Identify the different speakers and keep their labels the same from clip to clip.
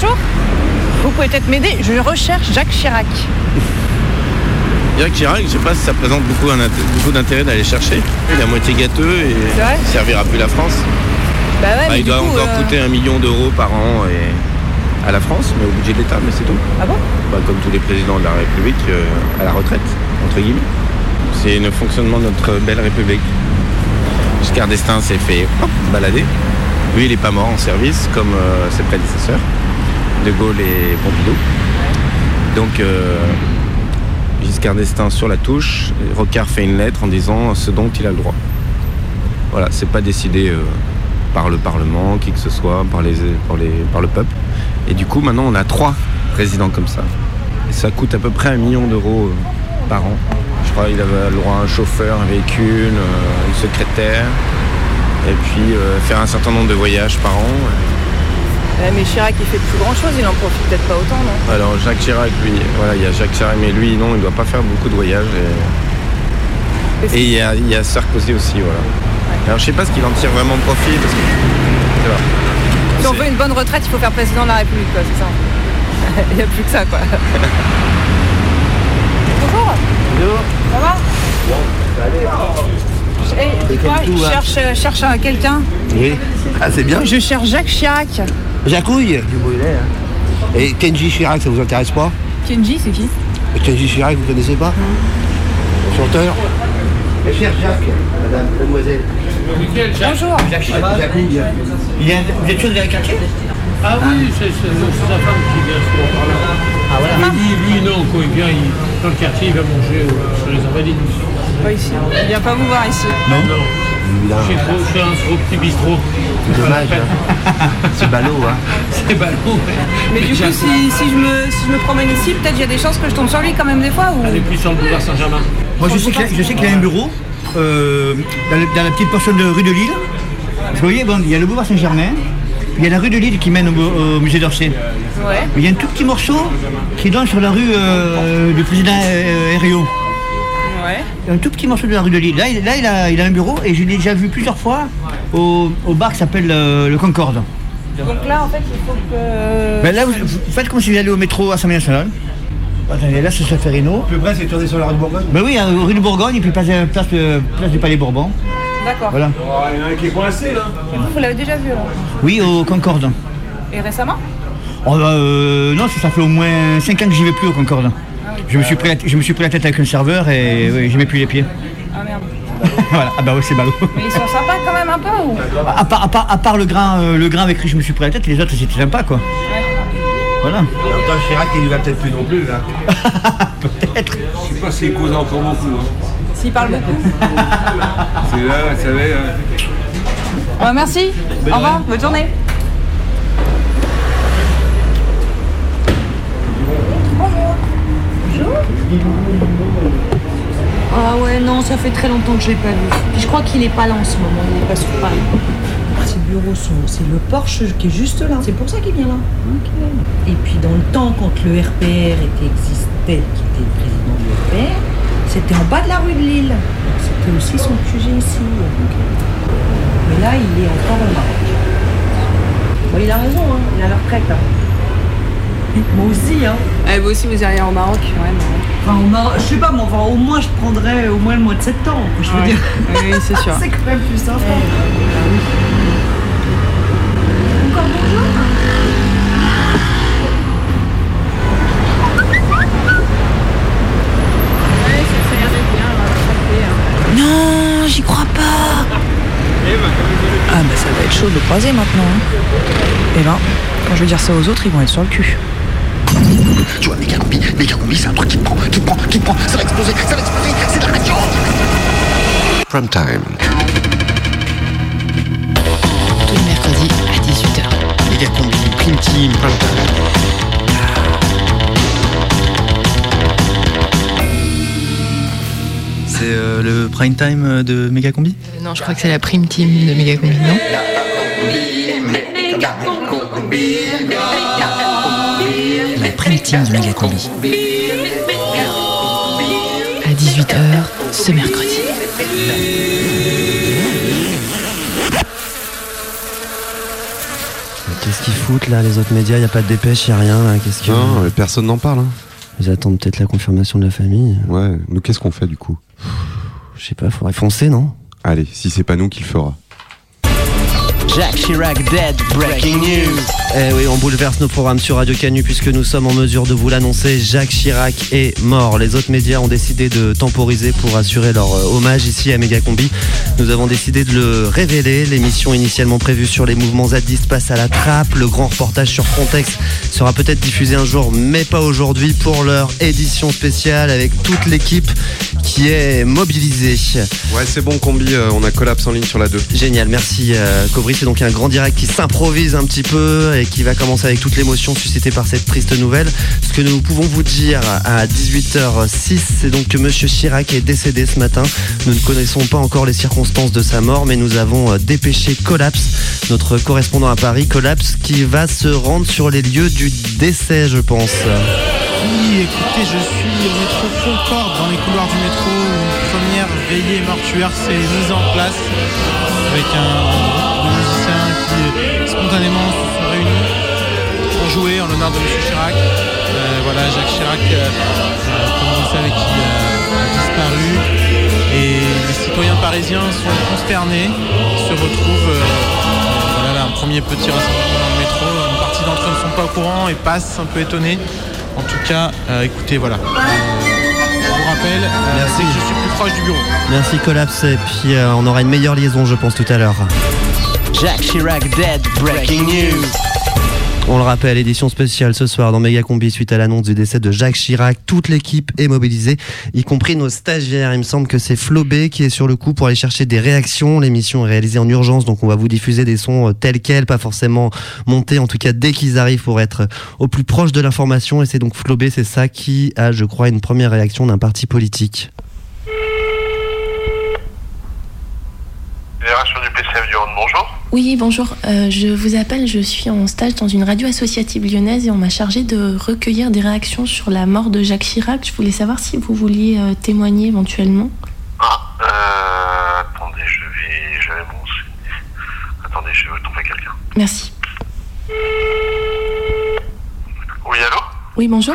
Speaker 1: Bonjour. Vous pouvez peut-être m'aider. Je recherche Jacques Chirac.
Speaker 2: Jacques Chirac, je sais pas si ça présente beaucoup, un int- beaucoup d'intérêt d'aller chercher. Il est à moitié gâteux et il servira plus la France.
Speaker 1: Bah ouais,
Speaker 2: Bah, il doit
Speaker 1: coup,
Speaker 2: encore
Speaker 1: euh,
Speaker 2: coûter un million d'euros par an et à la France, mais au budget de l'État, mais c'est tout.
Speaker 1: Ah bon?
Speaker 2: Bah, comme tous les présidents de la République euh, à la retraite, entre guillemets. C'est le fonctionnement de notre belle République. Giscard d'Estaing s'est fait balader. Lui, il n'est pas mort en service comme euh, ses prédécesseurs, De Gaulle et Pompidou. Donc, euh, Giscard d'Estaing sur la touche, Rocard fait une lettre en disant ce dont il a le droit. Voilà, c'est pas décidé euh, par le Parlement, qui que ce soit, par, les, par, les, par le peuple. Et du coup, maintenant, on a trois présidents comme ça. Et ça coûte à peu près un million d'euros euh, par an. Je crois qu'il avait le droit à un chauffeur, un véhicule, une secrétaire, et puis faire un certain nombre de voyages par an.
Speaker 1: Ouais, mais Chirac, il fait plus grand chose. Il en profite peut-être pas autant, non?
Speaker 2: Alors Jacques Chirac, lui, voilà, il y a Jacques Chirac, mais lui, non, il doit pas faire beaucoup de voyages. Et, et il, y a, il y a Sarkozy aussi, voilà. Alors je sais pas ce qu'il en tire vraiment profit, parce que...
Speaker 1: Si on veut une bonne retraite, il faut faire président de la République, quoi, c'est ça. il n'y a plus que ça, quoi. Bonjour. Ça va? Hey, dis-moi, je cherche, euh, cherche un- quelqu'un?
Speaker 3: Oui. Ah, c'est bien.
Speaker 1: Je cherche Jacques Chirac.
Speaker 3: Jacouille du brûlé. Hein. Et Kenji Chirac, ça vous intéresse pas
Speaker 1: Kenji, c'est qui
Speaker 3: Kenji Chirac, vous connaissez pas Chanteur Mais cher Jacques, madame, mademoiselle.
Speaker 1: Bonjour.
Speaker 3: Jacques Chirac. Jacouille. Il est, vous êtes sûr de la quartier
Speaker 4: Ah oui, c'est sa femme qui vient souvent par là.
Speaker 3: Ah voilà.
Speaker 4: Mais lui, lui, non, quoi, il vient il- dans le quartier, il va manger euh, sur les invalides.
Speaker 1: Pas ici. Il vient pas vous voir ici.
Speaker 4: Non, non.
Speaker 3: Là,
Speaker 4: trop- chez un trop petit bistrot.
Speaker 3: c'est dommage. Hein. c'est ballot, hein.
Speaker 4: C'est ballot, ouais.
Speaker 1: Mais du coup, si, si je me, si je me promène ici, peut-être il y a des chances que je tombe sur lui quand même des fois ou...
Speaker 4: On est plus sur le boulevard Saint-Germain.
Speaker 5: Moi, je sais qu'il a, je sais qu'il a un bureau euh, dans, le- dans la petite portion de rue de Lille. Vous voyez, bon, il y a le boulevard Saint-Germain, il y a la rue de Lille qui mène au, au musée d'Orsay.
Speaker 1: Ouais.
Speaker 5: Mais il y a un tout petit morceau qui donne sur la rue euh, du président euh, Herriot.
Speaker 1: Ouais.
Speaker 5: Un tout petit morceau de la rue de Lille. Là, il, là, il, a, il a un bureau et je l'ai déjà vu plusieurs fois au, au bar qui s'appelle euh, le Concorde.
Speaker 1: Donc là, en fait, il faut que...
Speaker 5: Ben là, vous, vous faites comme si vous alliez au métro Assemblée nationale. Attendez, là, c'est Ferrino.
Speaker 3: Plus près, c'est tourné sur la rue de Bourgogne.
Speaker 5: Ben oui, hein, rue de Bourgogne et puis place, place, place du Palais Bourbon.
Speaker 1: D'accord.
Speaker 5: Voilà.
Speaker 3: Il y en a un qui est coincé, là.
Speaker 1: Et vous, vous l'avez déjà vu, là
Speaker 5: Oui, au Concorde.
Speaker 1: Et récemment
Speaker 5: Oh, bah, euh, non, ça, ça fait au moins 5 ans que j'y vais plus au Concorde. Je me suis pris la, je me suis pris la tête avec un serveur et oui, je mets plus les pieds.
Speaker 1: Ah merde.
Speaker 5: voilà, ah bah oui, c'est ballot.
Speaker 1: Mais ils sont sympas quand même un peu ou?
Speaker 5: À part, à part, à part le, grain, euh, le grain avec qui je me suis pris la tête, les autres c'était sympa quoi. Voilà.
Speaker 3: En même temps, Chirac, il y va peut-être plus non plus, là.
Speaker 5: Peut-être.
Speaker 6: Je sais pas s'il cause encore beaucoup. Hein.
Speaker 1: S'ils parlent beaucoup.
Speaker 6: C'est là, vous savez. hein.
Speaker 1: Bon, merci. Au revoir. Bonne journée.
Speaker 7: Ah ouais, non, ça fait très longtemps que je l'ai pas vu. Puis je crois qu'il est pas là en ce moment, il est pas sur Paris. Ses bureaux sont, c'est le Porsche qui est juste là. C'est pour ça qu'il vient là. Et puis dans le temps, quand le RPR était existait, qui était le président du RPR, c'était en bas de la rue de Lille. C'était aussi son QG ici. Mais là, il est encore au Maroc. Bon, il a raison, hein. il a la retraite. hein. Moi aussi, hein.
Speaker 1: Eh, vous aussi, vous iriez au Maroc Ouais, non.
Speaker 7: Enfin, au Maroc, je sais pas, mais enfin, au moins je prendrais au moins le mois de septembre. Je veux
Speaker 1: Ouais.
Speaker 7: dire.
Speaker 1: Oui, c'est sûr.
Speaker 7: C'est quand même plus sympa. Encore bonjour
Speaker 8: Non, j'y crois pas. Ah bah ça va être chaud de le croiser maintenant. Et ben, quand je vais dire ça aux autres, ils vont être sur le cul.
Speaker 9: Tu vois, méga combi, méga combi, c'est un truc qui te prend, qui te prend, qui te prend, ça va exploser, ça va exploser, c'est de la radio
Speaker 10: Prime time.
Speaker 8: Tous les mercredis à 18h.
Speaker 10: Méga combi, prime team, prime time.
Speaker 11: C'est euh, le prime time de Megacombi
Speaker 8: Non, je crois que c'est la prime team de Megacombi, non? La prime team de Megacombi. À 18h ce mercredi.
Speaker 12: Qu'est-ce qu'ils foutent là, les autres médias? Y a pas de dépêche, y a rien là. Qu'est-ce que
Speaker 13: Non, mais personne n'en parle. hein.
Speaker 12: Ils attendent peut-être la confirmation de la famille.
Speaker 13: Ouais, nous qu'est-ce qu'on fait du coup?
Speaker 12: Je sais pas, faudrait foncer, non?
Speaker 13: Allez, si c'est pas nous qui le fera.
Speaker 14: Jacques Chirac dead, breaking news.
Speaker 12: Eh oui, on bouleverse nos programmes sur Radio Canu puisque nous sommes en mesure de vous l'annoncer. Jacques Chirac est mort. Les autres médias ont décidé de temporiser pour assurer leur euh, hommage ici à Megacombi. Nous avons décidé de le révéler. L'émission initialement prévue sur les mouvements zadistes passe à la trappe. Le grand reportage sur Frontex sera peut-être diffusé un jour, mais pas aujourd'hui pour leur édition spéciale avec toute l'équipe qui est mobilisée.
Speaker 13: Ouais, c'est bon, combi, euh, on a collapse en ligne sur la 2.
Speaker 12: Génial, merci euh, Cobry. C'est donc un grand direct qui s'improvise un petit peu et qui va commencer avec toute l'émotion suscitée par cette triste nouvelle. Ce que nous pouvons vous dire à 18h06, c'est donc que Monsieur Chirac est décédé ce matin. Nous ne connaissons pas encore les circonstances de sa mort, mais nous avons euh, dépêché Collapse, notre correspondant à Paris, Collapse, qui va se rendre sur les lieux du décès, je pense.
Speaker 15: Oui, écoutez, je suis au métro Concorde, dans les couloirs du métro. Première veillée mortuaire s'est mise en place avec un spontanément se sont réunis pour jouer en l'honneur de M. Chirac. Euh, voilà, Jacques Chirac, euh, euh, comme vous le savez, qui a disparu. Et les citoyens parisiens sont consternés, se retrouvent. voilà, là, un premier petit rassemblement dans le métro. Une partie d'entre eux ne sont pas au courant et passent un peu étonnés. En tout cas, écoutez, voilà. Je vous rappelle, euh, que je suis plus proche du bureau.
Speaker 12: Merci Collapse et puis euh, on aura une meilleure liaison je pense tout à l'heure.
Speaker 14: Jacques Chirac dead, breaking news.
Speaker 12: On le rappelle, édition spéciale ce soir dans Méga Combi suite à l'annonce du décès de Jacques Chirac. Toute l'équipe est mobilisée, y compris nos stagiaires. Il me semble que c'est Flo B qui est sur le coup pour aller chercher des réactions. L'émission est réalisée en urgence, donc on va vous diffuser des sons euh, tels quels, pas forcément montés, en tout cas dès qu'ils arrivent pour être au plus proche de l'information. Et c'est donc Flo B, c'est ça qui a, je crois, une première réaction d'un parti politique.
Speaker 16: Fédération du PCF du Rhône, bonjour.
Speaker 17: Oui, bonjour. Euh, je vous appelle, je suis en stage dans une radio associative lyonnaise et on m'a chargé de recueillir des réactions sur la mort de Jacques Chirac. Je voulais savoir si vous vouliez euh, témoigner éventuellement.
Speaker 16: Euh, attendez, je vais, je vais m'enseigner. Attendez, je vais trouver quelqu'un.
Speaker 17: Merci.
Speaker 16: Oui, allô?
Speaker 17: Oui, bonjour.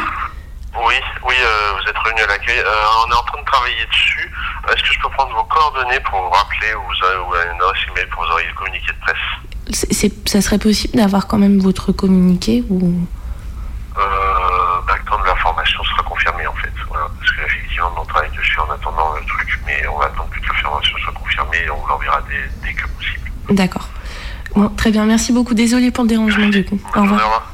Speaker 16: Oui, oui, euh, vous êtes revenu à l'accueil. Euh, on est en train de travailler dessus. Est-ce que je peux prendre vos coordonnées pour vous rappeler ou, vous avez, ou une adresse email pour vous envoyer le communiqué de presse
Speaker 17: C'est- c'est- ça serait possible d'avoir quand même votre communiqué ou...
Speaker 16: euh, bah, Quand l'information sera confirmée, en fait. Voilà. Parce que effectivement, on travaille dessus en attendant le truc, mais on va attendre que l'information soit confirmée et on vous l'enverra dès, dès que possible.
Speaker 17: D'accord. Bon, très bien, merci beaucoup. Désolée pour le dérangement du coup. Au revoir.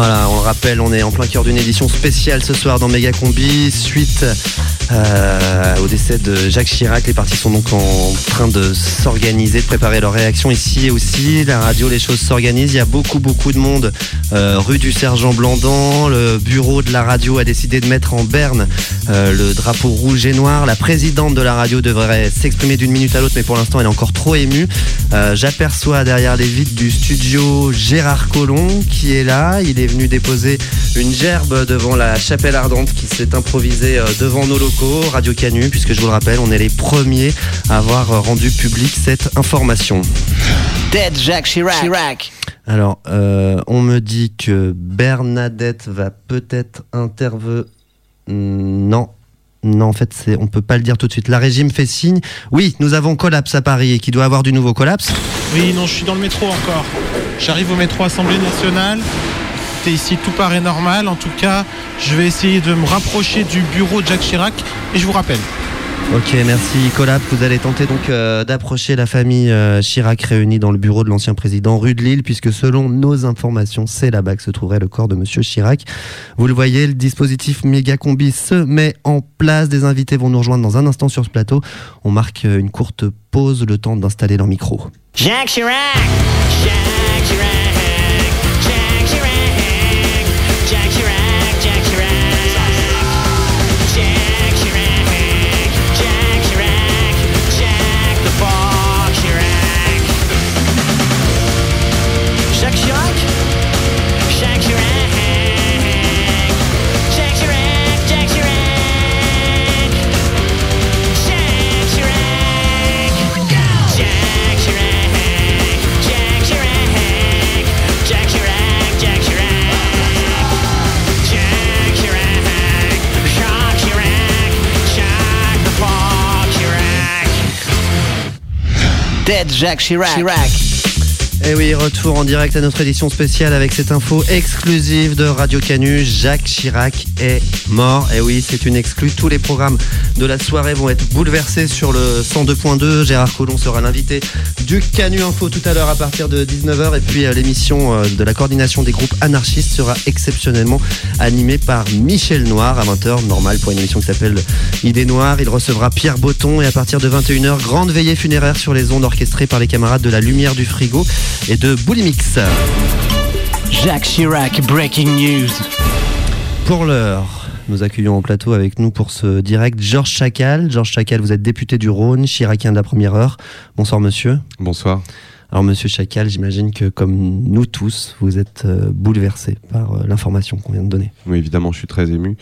Speaker 12: Voilà, on le rappelle, on est en plein cœur d'une édition spéciale ce soir dans Méga Combi, suite euh, au décès de Jacques Chirac. Les partis sont donc en train de s'organiser, de préparer leur réaction ici aussi. La radio, les choses s'organisent. Il y a beaucoup, beaucoup de monde euh, rue du Sergent Blandan. Le bureau de la radio a décidé de mettre en berne euh, le drapeau rouge et noir. La présidente de la radio devrait s'exprimer d'une minute à l'autre, mais pour l'instant, elle est encore trop émue. Euh, J'aperçois derrière les vitres du studio Gérard Collomb qui est là. Il est venu déposer une gerbe devant la chapelle ardente qui s'est improvisée euh, devant nos locaux, Radio Canu, puisque je vous le rappelle, on est les premiers à avoir euh, rendu public cette information.
Speaker 14: Dead Jacques Chirac.
Speaker 12: Alors, euh, on me dit que Bernadette va peut-être intervenir. Non. Non, en fait, c'est, on peut pas le dire tout de suite. La régime fait signe. Oui, nous avons collapse à Paris et qui doit avoir du nouveau collapse.
Speaker 15: Oui, non, je suis dans le métro encore. J'arrive au métro Assemblée nationale. Ici, tout paraît normal. En tout cas, je vais essayer de me rapprocher du bureau de Jacques Chirac et je vous rappelle.
Speaker 12: Ok, merci Collap. Vous allez tenter donc euh, d'approcher la famille euh, Chirac réunie dans le bureau de l'ancien président rue de Lille, puisque selon nos informations, c'est là-bas que se trouverait le corps de Monsieur Chirac. Vous le voyez, le dispositif méga combi se met en place. Des invités vont nous rejoindre dans un instant sur ce plateau. On marque euh, une courte pause, le temps d'installer leur micro.
Speaker 14: Jacques Chirac. Jacques Chirac. Jacques Jacques Chirac. Chirac.
Speaker 12: Et Eh oui, retour en direct à notre édition spéciale avec cette info exclusive de Radio Canu. Jacques Chirac est mort. Et oui, c'est une exclue. Tous les programmes de la soirée vont être bouleversés sur le 102.2. Gérard Collomb sera l'invité du Canu Info tout à l'heure à partir de 19h. Et puis euh, l'émission euh, de la coordination des groupes anarchistes sera exceptionnellement animée par Michel Noir à 20h. Normal pour une émission qui s'appelle Idée Noire. Il recevra Pierre Botton et à partir de 21h, grande veillée funéraire sur les ondes orchestrées par les camarades de la Lumière du Frigo et de Boulimix.
Speaker 14: Jacques Chirac, breaking news.
Speaker 12: Pour l'heure, nous accueillons au plateau avec nous pour ce direct Georges Chacal. Georges Chacal, vous êtes député du Rhône, chiracien de la première heure. Bonsoir monsieur.
Speaker 13: Bonsoir.
Speaker 12: Alors monsieur Chacal, j'imagine que comme nous tous, vous êtes euh, bouleversé par euh, l'information qu'on vient de donner.
Speaker 13: Oui, évidemment, je suis très ému.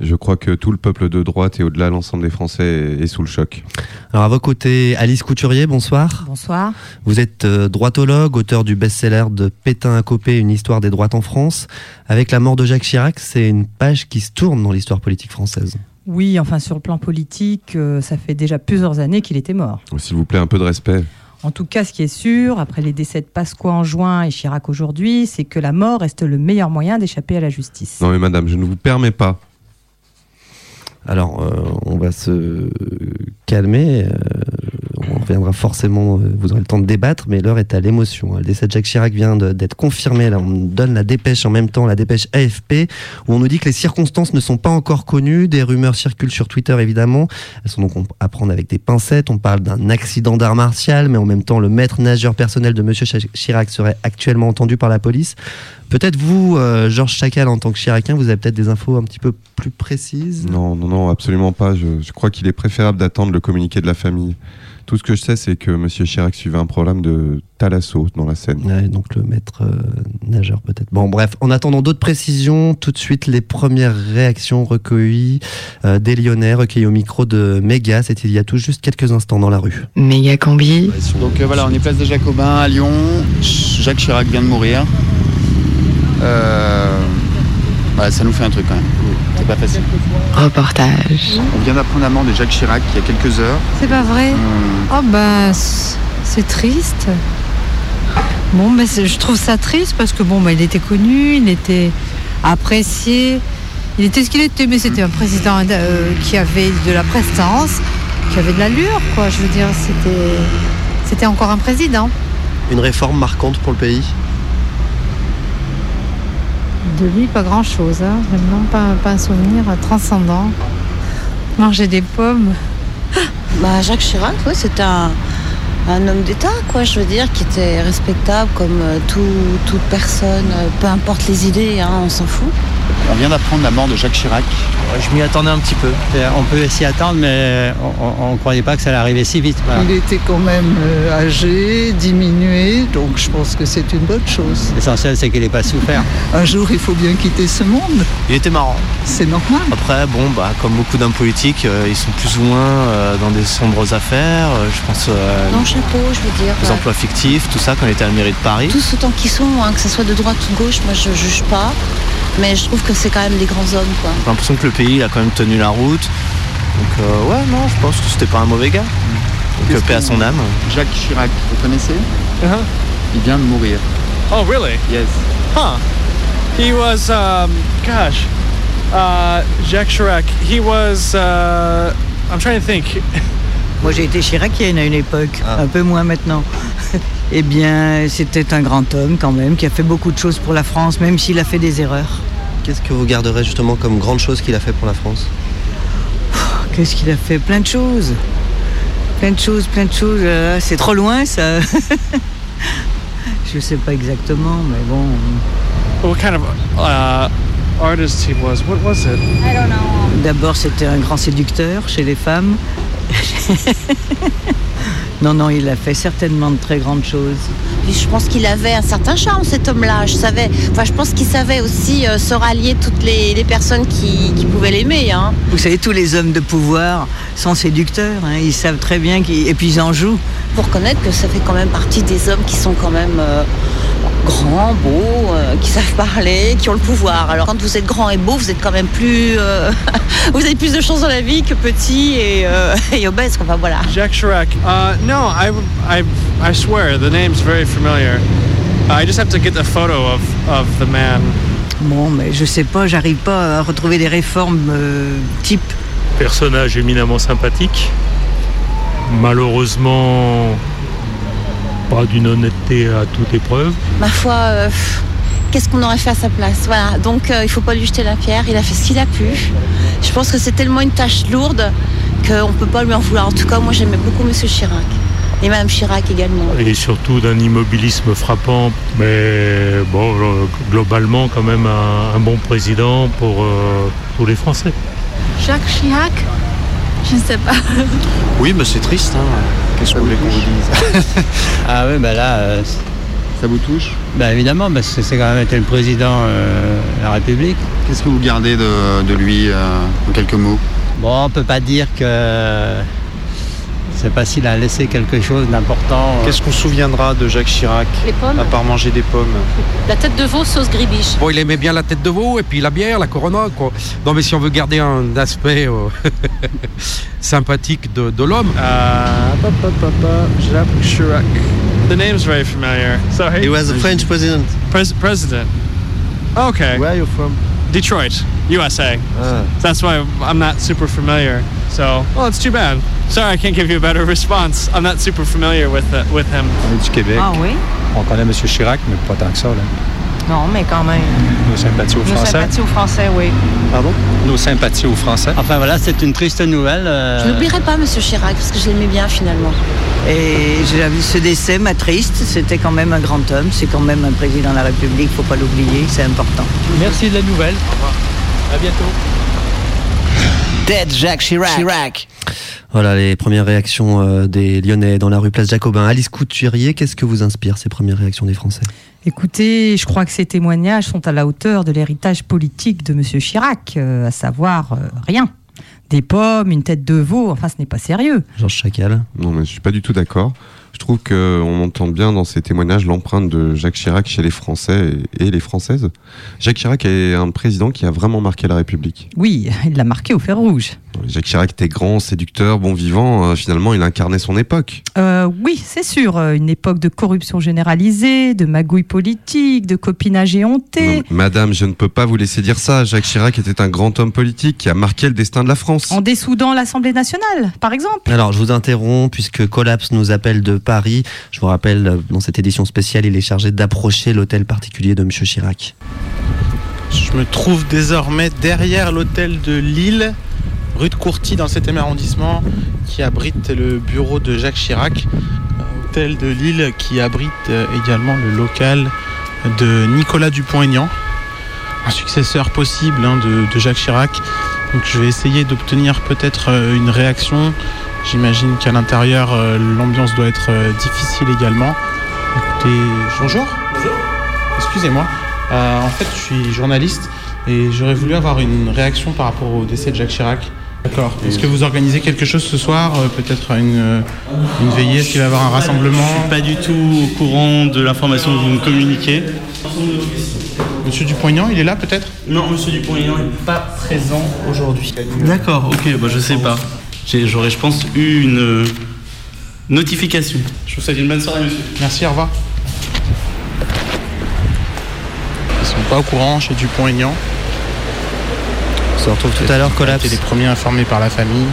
Speaker 13: Je crois que tout le peuple de droite et au-delà l'ensemble des Français est, est sous le choc.
Speaker 12: Alors à vos côtés, Alice Couturier, bonsoir.
Speaker 18: Bonsoir.
Speaker 12: Vous êtes euh, droitologue, auteur du best-seller de Pétain à Copé, une histoire des droites en France. Avec la mort de Jacques Chirac, c'est une page qui se tourne dans l'histoire politique française.
Speaker 18: Oui, enfin sur le plan politique, euh, ça fait déjà plusieurs années qu'il était mort.
Speaker 13: S'il vous plaît, un peu de respect.
Speaker 18: En tout cas, ce qui est sûr, après les décès de Pasqua en juin et Chirac aujourd'hui, c'est que la mort reste le meilleur moyen d'échapper à la justice.
Speaker 13: Non mais madame, je ne vous permets pas.
Speaker 12: Alors, euh, on va se calmer. euh, on reviendra forcément, euh, vous aurez le temps de débattre, mais l'heure est à l'émotion. Le décès de Jacques Chirac vient d'être confirmé. Là, on donne la dépêche en même temps, la dépêche AFP, où on nous dit que les circonstances ne sont pas encore connues. Des rumeurs circulent sur Twitter, évidemment. Elles sont donc à prendre avec des pincettes. On parle d'un accident d'art martial, mais en même temps, le maître nageur personnel de Monsieur Chirac serait actuellement entendu par la police. Peut-être vous, euh, Georges Chacal, en tant que chiracien, vous avez peut-être des infos un petit peu plus précises?
Speaker 13: Non, non, non, absolument pas. Je crois qu'il est préférable d'attendre le communiqué de la famille. Tout ce que je sais, c'est que M. Chirac suivait un problème de thalasso dans la Seine.
Speaker 12: Ouais, donc le maître euh, nageur peut-être. Bon bref, en attendant d'autres précisions, tout de suite les premières réactions recueillies euh, des Lyonnais, recueillies au micro de Méga, c'était il y a tout juste quelques instants dans la rue.
Speaker 19: Méga combi.
Speaker 20: Donc euh, voilà, on est place des Jacobins à Lyon. Jacques Chirac vient de mourir. Euh, bah, ça nous fait un truc quand même. C'est pas facile.
Speaker 19: Reportage.
Speaker 20: On vient d'apprendre la mort de Jacques Chirac il y a quelques heures.
Speaker 21: C'est pas vrai Oh ben, c- c'est triste. Bon, mais je trouve ça triste parce que bon, ben, il était connu, il était apprécié, il était ce qu'il était, mais c'était un président euh, qui avait de la prestance, qui avait de l'allure, quoi. Je veux dire, c'était, c'était encore un président.
Speaker 12: Une réforme marquante pour le pays?
Speaker 21: De lui, pas grand-chose, hein. Vraiment, pas, un souvenir transcendant. Manger des pommes.
Speaker 22: Bah, Jacques Chirac, ouais, c'était un, un homme d'État, quoi, je veux dire, qui était respectable comme euh, tout- toute personne, euh, peu importe les idées, hein, on s'en fout.
Speaker 20: On vient d'apprendre la mort de Jacques Chirac.
Speaker 23: Je m'y attendais un petit peu. On peut s'y attendre, mais on ne croyait pas que ça allait arriver si vite. Voilà.
Speaker 24: Il était quand même euh, âgé, diminué, donc je pense que c'est une bonne chose.
Speaker 23: L'essentiel, c'est qu'il n'ait pas souffert.
Speaker 24: Un jour, il faut bien quitter ce monde.
Speaker 25: Il était marrant.
Speaker 24: C'est normal.
Speaker 25: Après, bon, bah, comme beaucoup d'hommes politiques, euh, ils sont plus ou moins euh, dans des sombres affaires. Euh, je pense euh,
Speaker 22: Non, chapeau, je veux dire.
Speaker 25: aux
Speaker 22: ouais.
Speaker 25: emplois fictifs, tout ça, quand il était à la mairie de Paris.
Speaker 22: Tous autant qu'ils sont, hein, que ce soit de droite ou de gauche, moi je juge pas. Mais je trouve que c'est quand même des grands hommes, quoi.
Speaker 25: J'ai l'impression que le pays il a quand même tenu la route. Donc, euh, ouais, non, je pense que c'était pas un mauvais gars. Donc, paix à son âme.
Speaker 20: Jacques Chirac, vous connaissez Il vient de mourir.
Speaker 26: Oh, really?
Speaker 20: Yes.
Speaker 26: Huh. He was, um, gosh, uh, Jacques Chirac. He was, uh, I'm trying to think.
Speaker 27: Moi, j'ai été chiracienne à une époque, un peu moins maintenant. eh bien, c'était un grand homme quand même, qui a fait beaucoup de choses pour la France, même s'il a fait des erreurs.
Speaker 12: Qu'est-ce que vous garderez justement comme grande chose qu'il a fait pour la France?
Speaker 27: Qu'est-ce qu'il a fait? Plein de choses. Plein de choses, plein de choses. Euh, c'est trop loin, ça. Je sais pas exactement, mais bon.
Speaker 26: What kind of uh, artist he was? What was it?
Speaker 21: I don't know.
Speaker 27: D'abord, c'était un grand séducteur chez les femmes. non, non, il a fait certainement de très grandes choses.
Speaker 22: Puis je pense qu'il avait un certain charme, cet homme-là. Je savais, enfin, je pense qu'il savait aussi euh, se rallier toutes les, les personnes qui, qui pouvaient l'aimer. Hein.
Speaker 27: Vous savez, tous les hommes de pouvoir sont séducteurs. hein. Ils savent très bien qu'ils... Et puis ils en jouent.
Speaker 22: Pour connaître que ça fait quand même partie des hommes qui sont quand même euh, grands, beaux, euh, qui savent parler, qui ont le pouvoir. Alors quand vous êtes grand et beau, vous êtes quand même plus, euh, vous avez plus de chance dans la vie que petit et, euh, et obèse. Enfin voilà.
Speaker 26: Jacques Chirac. Uh, no, I, I, I swear the name's very familiar. I just have to get a photo of, of the man.
Speaker 27: Bon, mais je sais pas, j'arrive pas à retrouver des réformes euh, type.
Speaker 28: Personnage éminemment sympathique. Malheureusement, pas d'une honnêteté à toute épreuve.
Speaker 22: Ma foi, euh, qu'est-ce qu'on aurait fait à sa place? Voilà. Donc euh, il faut pas lui jeter la pierre. Il a fait ce qu'il a pu. Je pense que c'est tellement une tâche lourde qu'on peut pas lui en vouloir. En tout cas, moi j'aimais beaucoup Monsieur Chirac et Madame Chirac également.
Speaker 28: Et surtout d'un immobilisme frappant. Mais bon, euh, globalement, quand même un, un bon président pour euh, tous les Français.
Speaker 29: Jacques Chirac? Je ne sais pas.
Speaker 20: Oui, mais c'est triste. Hein. Qu'est-ce que vous voulez qu'on vous dise
Speaker 23: Ah oui, bah là, euh,
Speaker 20: Ça vous touche
Speaker 23: bah évidemment, parce que c'est quand même été le président euh, de la République.
Speaker 20: Qu'est-ce que vous gardez de, de lui euh, en quelques mots?
Speaker 23: Bon, on peut pas dire que c'est pas s'il a laissé quelque chose d'important. euh.
Speaker 20: Qu'est-ce qu'on se souviendra de Jacques Chirac
Speaker 29: Les pommes
Speaker 20: À part manger des pommes.
Speaker 29: La tête de veau sauce gribiche.
Speaker 30: Bon, il aimait bien la tête de veau et puis la bière, la Corona, quoi. Non, mais si on veut garder un aspect euh, sympathique de, de l'homme.
Speaker 26: Uh, ba, ba, Jacques Chirac. The name's very familiar. Sorry.
Speaker 12: He was a French president.
Speaker 26: Pres- president. Okay.
Speaker 20: Where are you from?
Speaker 26: Detroit, USA.
Speaker 20: Ah.
Speaker 26: That's why I'm not super familiar. So, well, it's too bad. Sorry, I can't give you a better response. I'm not super familiar with uh, with him.
Speaker 23: On est du Québec.
Speaker 18: Ah oui?
Speaker 23: On connaît M. Chirac, mais pas tant que ça. Là.
Speaker 18: Non, mais quand même.
Speaker 23: Nos sympathies aux
Speaker 18: Nos
Speaker 23: Français.
Speaker 18: sympathies aux Français, oui.
Speaker 23: Pardon? Nos sympathies aux Français. Enfin voilà, c'est une triste nouvelle. euh,
Speaker 22: Je n'oublierai pas Monsieur Chirac parce que je l'aimais bien finalement.
Speaker 27: Et j'avoue, ce décès m'attriste. C'était quand même un grand homme. C'est quand même un président de la République. Faut pas l'oublier. C'est important.
Speaker 23: Merci de la nouvelle. Au revoir. À bientôt.
Speaker 14: Dead Jacques Chirac.
Speaker 12: Voilà les premières réactions euh, des Lyonnais dans la rue Place Jacobin. Alice Couturier, qu'est-ce que vous inspire ces premières réactions des Français?
Speaker 18: Écoutez, je crois que ces témoignages sont à la hauteur de l'héritage politique de M. Chirac, euh, à savoir euh, rien. Des pommes, une tête de veau, enfin ce n'est pas sérieux.
Speaker 12: Georges Chacal
Speaker 13: Non, mais je suis pas du tout d'accord. Je trouve qu'on entend bien dans ces témoignages l'empreinte de Jacques Chirac chez les Français et, les Françaises. Jacques Chirac est un président qui a vraiment marqué la République.
Speaker 18: Oui, il l'a marqué au fer rouge.
Speaker 13: Jacques Chirac était grand, séducteur, bon vivant. euh, finalement, il incarnait son époque.
Speaker 18: Euh, oui, c'est sûr, euh, une époque de corruption généralisée, de magouille politique, de copinage éhonté.
Speaker 13: Non, Madame, je ne peux pas vous laisser dire ça. Jacques Chirac était un grand homme politique qui a marqué le destin de la France.
Speaker 18: En dessoudant l'Assemblée nationale, par exemple.
Speaker 12: Alors, je vous interromps puisque Collapse nous appelle de Paris. Je vous rappelle, euh, dans cette édition spéciale, il est chargé d'approcher l'hôtel particulier de M. Chirac.
Speaker 15: Je me trouve désormais derrière l'hôtel de Lille, rue de Courty, dans le 7e arrondissement, qui abrite le bureau de Jacques Chirac. Euh, Hôtel de Lille qui abrite euh, également le local de Nicolas Dupont-Aignan, un successeur possible hein, de, de Jacques Chirac. Donc je vais essayer d'obtenir peut-être une réaction. J'imagine qu'à l'intérieur, euh, l'ambiance doit être euh, difficile également. Écoutez, bonjour. Bonjour. Excusez-moi. Euh, en fait, je suis journaliste et j'aurais voulu avoir une réaction par rapport au décès de Jacques Chirac. D'accord. Est-ce que vous organisez quelque chose ce soir Peut-être une, une veillée Est-ce qu'il va y avoir un rassemblement
Speaker 31: Je suis pas du tout au courant de l'information que vous me communiquez.
Speaker 15: Monsieur Dupont-Aignan, il est là peut-être?
Speaker 31: Non, monsieur Dupont-Aignan n'est pas présent aujourd'hui. D'accord, ok, bah je sais pas. J'aurais, je pense, eu une euh, notification. Je vous souhaite une bonne soirée, monsieur.
Speaker 15: Merci, au revoir. Ils sont pas au courant chez Dupont-Aignan.
Speaker 12: On se retrouve tout à l'heure, Collapse.
Speaker 15: les premiers informés par la famille.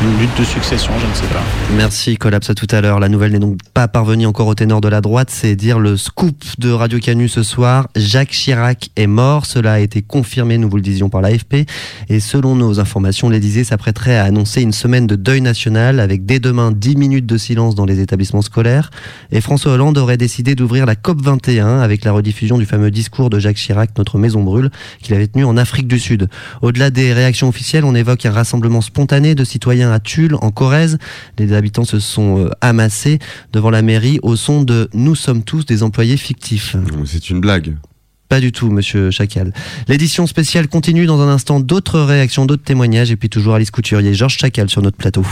Speaker 15: Une lutte de succession, je ne sais pas.
Speaker 12: Merci, Collapse à tout à l'heure. La nouvelle n'est donc pas parvenue encore au ténor de la droite, c'est dire le scoop de Radio Canu ce soir. Jacques Chirac est mort, cela a été confirmé, nous vous le disions par l'AFP. Et selon nos informations, l'Élysée s'apprêterait à annoncer une semaine de deuil national avec dès demain 10 minutes de silence dans les établissements scolaires. Et François Hollande aurait décidé d'ouvrir la COP 21 avec la rediffusion du fameux discours de Jacques Chirac, Notre maison brûle, qu'il avait tenu en Afrique du Sud. Au-delà des réactions officielles, on évoque un rassemblement spontané de citoyens à Tulle, en Corrèze. Les habitants se sont euh, amassés devant la mairie au son de Nous sommes tous des employés fictifs.
Speaker 13: C'est une blague.
Speaker 12: Pas du tout, monsieur Chacal. L'édition spéciale continue dans un instant. D'autres réactions, d'autres témoignages, et puis toujours Alice Couturier, Georges Chacal sur notre plateau.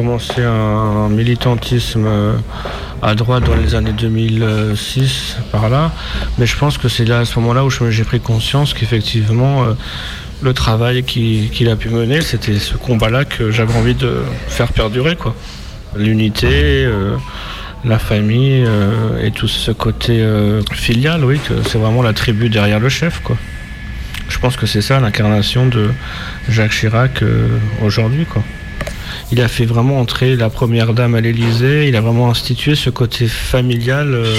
Speaker 32: Commencé un militantisme euh, à droite dans les années 2006, par là. Mais je pense que c'est à ce moment-là où j'ai pris conscience qu'effectivement, euh, le travail qui- qu'il a pu mener, c'était ce combat-là que j'avais envie de faire perdurer. quoi. L'unité, euh, la famille et tout ce côté filial, oui, c'est vraiment la tribu derrière le chef. quoi. Je pense que c'est ça l'incarnation de Jacques Chirac aujourd'hui. quoi. Il a fait vraiment entrer la première dame à l'Élysée, il a vraiment institué ce côté familial euh,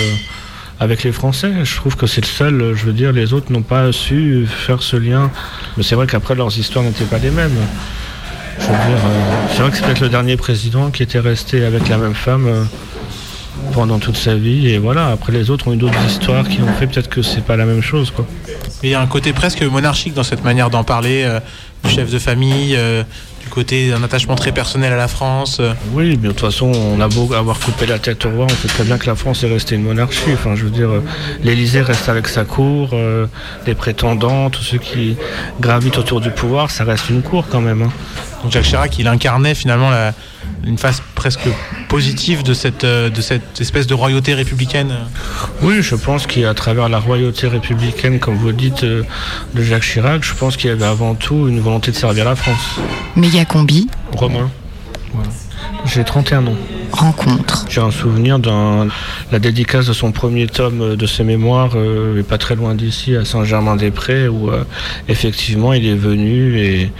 Speaker 32: avec les Français. Je trouve que c'est le seul, je veux dire, les autres n'ont pas su faire ce lien. Mais c'est vrai qu'après leurs histoires n'étaient pas les mêmes. Je veux dire, euh, c'est vrai que c'est peut-être le dernier président qui était resté avec la même femme euh, pendant toute sa vie. Et voilà, après les autres ont eu d'autres histoires qui ont fait peut-être que c'est pas la même chose.
Speaker 15: Il y a un côté presque monarchique dans cette manière d'en parler, euh, du chef de famille, euh, du côté d'un attachement très personnel à la France. euh.
Speaker 32: Oui, mais de toute façon, on a beau avoir coupé la tête au roi, on sait très bien que la France est restée une monarchie. Enfin, je veux dire, l'Élysée reste avec sa cour, les prétendants, tous ceux qui gravitent autour du pouvoir, ça reste une cour quand même. hein.
Speaker 15: Donc Jacques Chirac, il incarnait finalement la- une face presque positive de cette, euh, de cette espèce de royauté républicaine.
Speaker 32: Oui, je pense qu'à travers la royauté républicaine, comme vous dites, euh, de Jacques Chirac, je pense qu'il y avait avant tout une volonté de servir la France.
Speaker 19: Méga combi,
Speaker 32: Romain. Voilà. J'ai 31 ans.
Speaker 19: rencontre.
Speaker 32: J'ai un souvenir de la dédicace de son premier tome euh, de ses mémoires, euh, et pas très loin d'ici, à Saint-Germain-des-Prés, où euh, effectivement il est venu et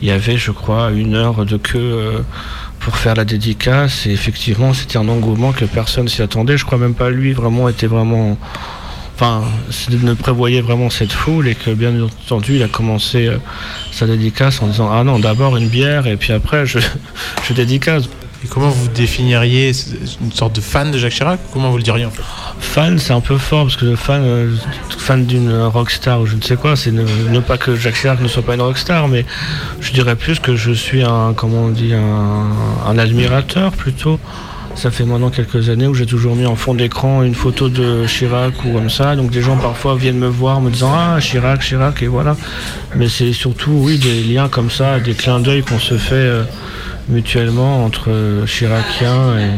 Speaker 32: il y avait, je crois, une heure de queue euh, pour faire la dédicace. Et effectivement, c'était un engouement que personne s'y attendait. Je crois même pas lui vraiment était vraiment. Enfin, ne prévoyait vraiment cette foule et que bien entendu, il a commencé euh, sa dédicace en disant Ah non, d'abord une bière et puis après je, je dédicace.
Speaker 15: Et comment vous définiriez une sorte de fan de Jacques Chirac Comment vous le diriez
Speaker 32: Fan, c'est un peu fort parce que fan, euh, fan d'une rockstar ou je ne sais quoi, c'est ne, pas que Jacques Chirac ne soit pas une rockstar, mais je dirais plus que je suis un, comment on dit, un admirateur plutôt. Ça fait maintenant quelques années où j'ai toujours mis en fond d'écran une photo de Chirac ou comme ça. Donc des gens parfois viennent me voir me disant Ah, Chirac, Chirac, et voilà. Mais c'est surtout, oui, des liens comme ça, des clins d'œil qu'on se fait euh, mutuellement entre euh, Chiraciens et.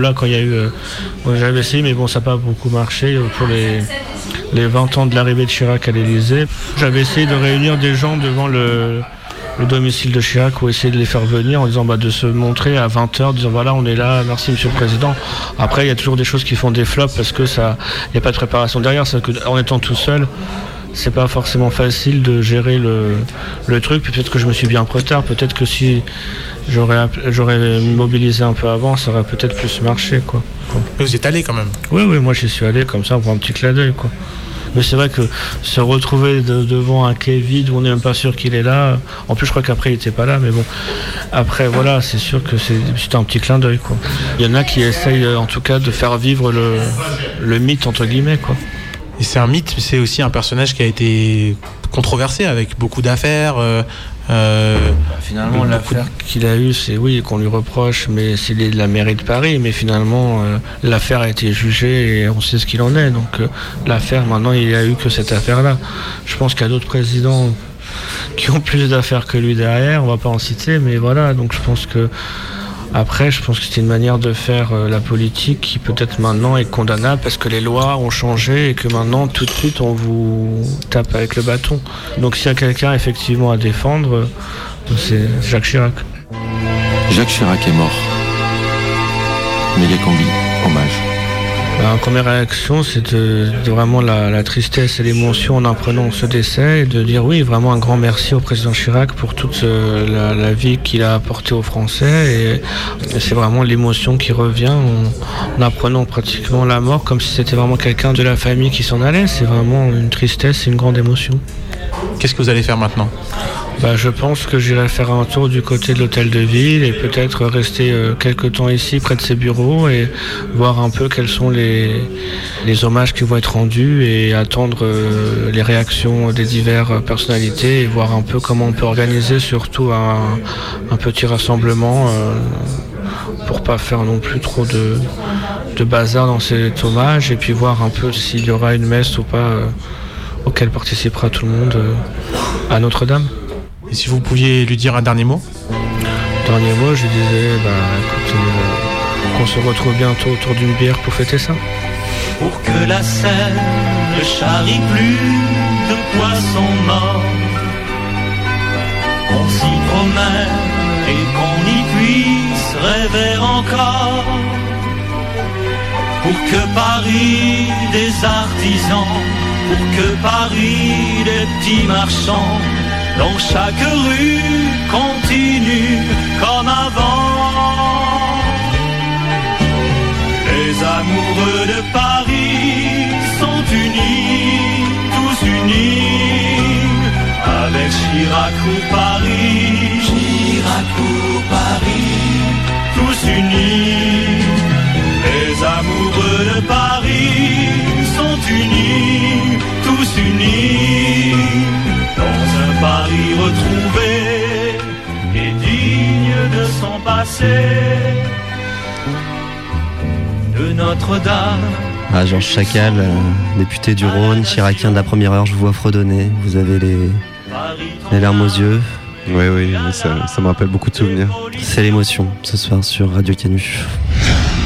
Speaker 32: Là, quand il y a eu. euh, J'avais essayé, mais bon, ça n'a pas beaucoup marché euh, pour les, les 20 ans de l'arrivée de Chirac à l'Élysée. J'avais essayé de réunir des gens devant le, le domicile de Chirac ou essayer de les faire venir en disant bah, de se montrer à 20h, disant voilà, on est là, merci monsieur le président. Après, il y a toujours des choses qui font des flops parce que ça, n'y a pas de préparation derrière. Que en étant tout seul, c'est pas forcément facile de gérer le, le truc. Peut-être que je me suis bien pris tard. Peut-être que si j'aurais j'aurais mobilisé un peu avant, ça aurait peut-être plus marché quoi.
Speaker 15: Mais vous y êtes allé quand même.
Speaker 32: Oui, oui, moi j'y suis allé comme ça pour un petit clin d'œil quoi. Mais c'est vrai que se retrouver de- devant un quai vide où on n'est même pas sûr qu'il est là. En plus, je crois qu'après il n'était pas là, mais bon. Après, voilà, c'est sûr que c'est un petit clin d'œil quoi. Il y en a qui essayent en tout cas de faire vivre le, le mythe entre guillemets quoi.
Speaker 15: Et c'est un mythe, mais c'est aussi un personnage qui a été controversé avec beaucoup d'affaires. euh, euh,
Speaker 32: Finalement,
Speaker 15: beaucoup de-
Speaker 32: l'affaire qu'il a eue, c'est oui qu'on lui reproche, mais c'est de la mairie de Paris. Mais finalement, euh, l'affaire a été jugée et on sait ce qu'il en est. Donc l'affaire, maintenant, il n'y a eu que cette affaire-là. Je pense qu'il y a d'autres présidents qui ont plus d'affaires que lui derrière. On va pas en citer, mais voilà. Donc je pense que après, je pense que c'est une manière de faire euh, la politique qui peut-être maintenant est condamnable parce que les lois ont changé et que maintenant tout de suite on vous tape avec le bâton. Donc s'il y a quelqu'un effectivement à défendre, euh, c'est Jacques Chirac.
Speaker 33: Jacques Chirac est mort. Méga-combi, hommage.
Speaker 32: La première réaction, c'est vraiment la, tristesse et l'émotion en apprenant ce décès et de dire oui, vraiment un grand merci au président Chirac pour toute euh, la, vie qu'il a apportée aux Français. Et, c'est vraiment l'émotion qui revient en, en apprenant pratiquement la mort comme si c'était vraiment quelqu'un de la famille qui s'en allait. C'est vraiment une tristesse et une grande émotion.
Speaker 15: Qu'est-ce que vous allez faire maintenant
Speaker 32: Bah, je pense que j'irai faire un tour du côté de l'hôtel de ville et peut-être rester euh, quelques temps ici près de ses bureaux et voir un peu quels sont les, les hommages qui vont être rendus et attendre euh, les réactions des diverses personnalités et voir un peu comment on peut organiser surtout un, un petit rassemblement euh, pour pas faire non plus trop de, de bazar dans cet hommage et puis voir un peu s'il y aura une messe ou pas euh, auquel participera tout le monde euh, à Notre-Dame.
Speaker 15: Et si vous pouviez lui dire un dernier mot?
Speaker 32: Dernier mois, je disais, bah, écoute, euh, qu'on se retrouve bientôt autour d'une bière pour fêter ça.
Speaker 34: Pour que la Seine ne charrie plus de poissons morts, qu'on s'y promène et qu'on y puisse rêver encore. Pour que Paris des artisans, pour que Paris des petits marchands, dans chaque rue continue comme avant. Les amoureux de Paris sont unis, tous unis, avec Chirac ou Paris, Chirac ou Paris, tous unis. Les amoureux de Paris sont unis, tous unis, dans un Paris retrouvé et digne de son passé. De Notre-Dame.
Speaker 12: Ah, Georges Chacal, euh, député du Rhône, chiracien de la première heure, je vous vois fredonner. Vous avez les, les larmes aux yeux.
Speaker 13: Oui, oui, ça, ça me rappelle beaucoup de souvenirs.
Speaker 12: C'est l'émotion ce soir sur Radio Canu.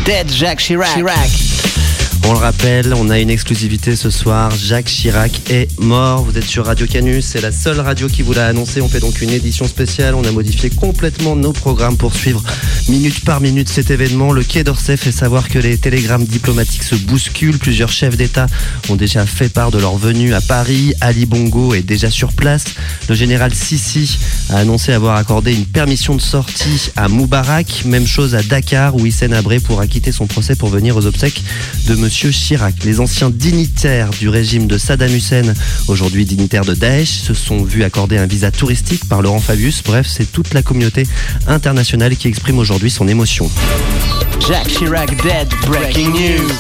Speaker 14: Dead Jacques Chirac.
Speaker 12: On le rappelle, on a une exclusivité ce soir. Jacques Chirac est mort. Vous êtes sur Radio Canus, c'est la seule radio qui vous l'a annoncé. On fait donc une édition spéciale. On a modifié complètement nos programmes pour suivre minute par minute cet événement. Le Quai d'Orsay fait savoir que les télégrammes diplomatiques se bousculent. Plusieurs chefs d'État ont déjà fait part de leur venue à Paris. Ali Bongo est déjà sur place. Le général Sissi a annoncé avoir accordé une permission de sortie à Moubarak. Même chose à Dakar où Hissène Abré pourra quitter son procès pour venir aux obsèques de Monsieur Chirac. Les anciens dignitaires du régime de Saddam Hussein, aujourd'hui dignitaires de Daesh, se sont vus accorder un visa touristique par Laurent Fabius. Bref, c'est toute la communauté internationale qui exprime aujourd'hui son émotion.
Speaker 14: Jacques Chirac dead. Breaking news.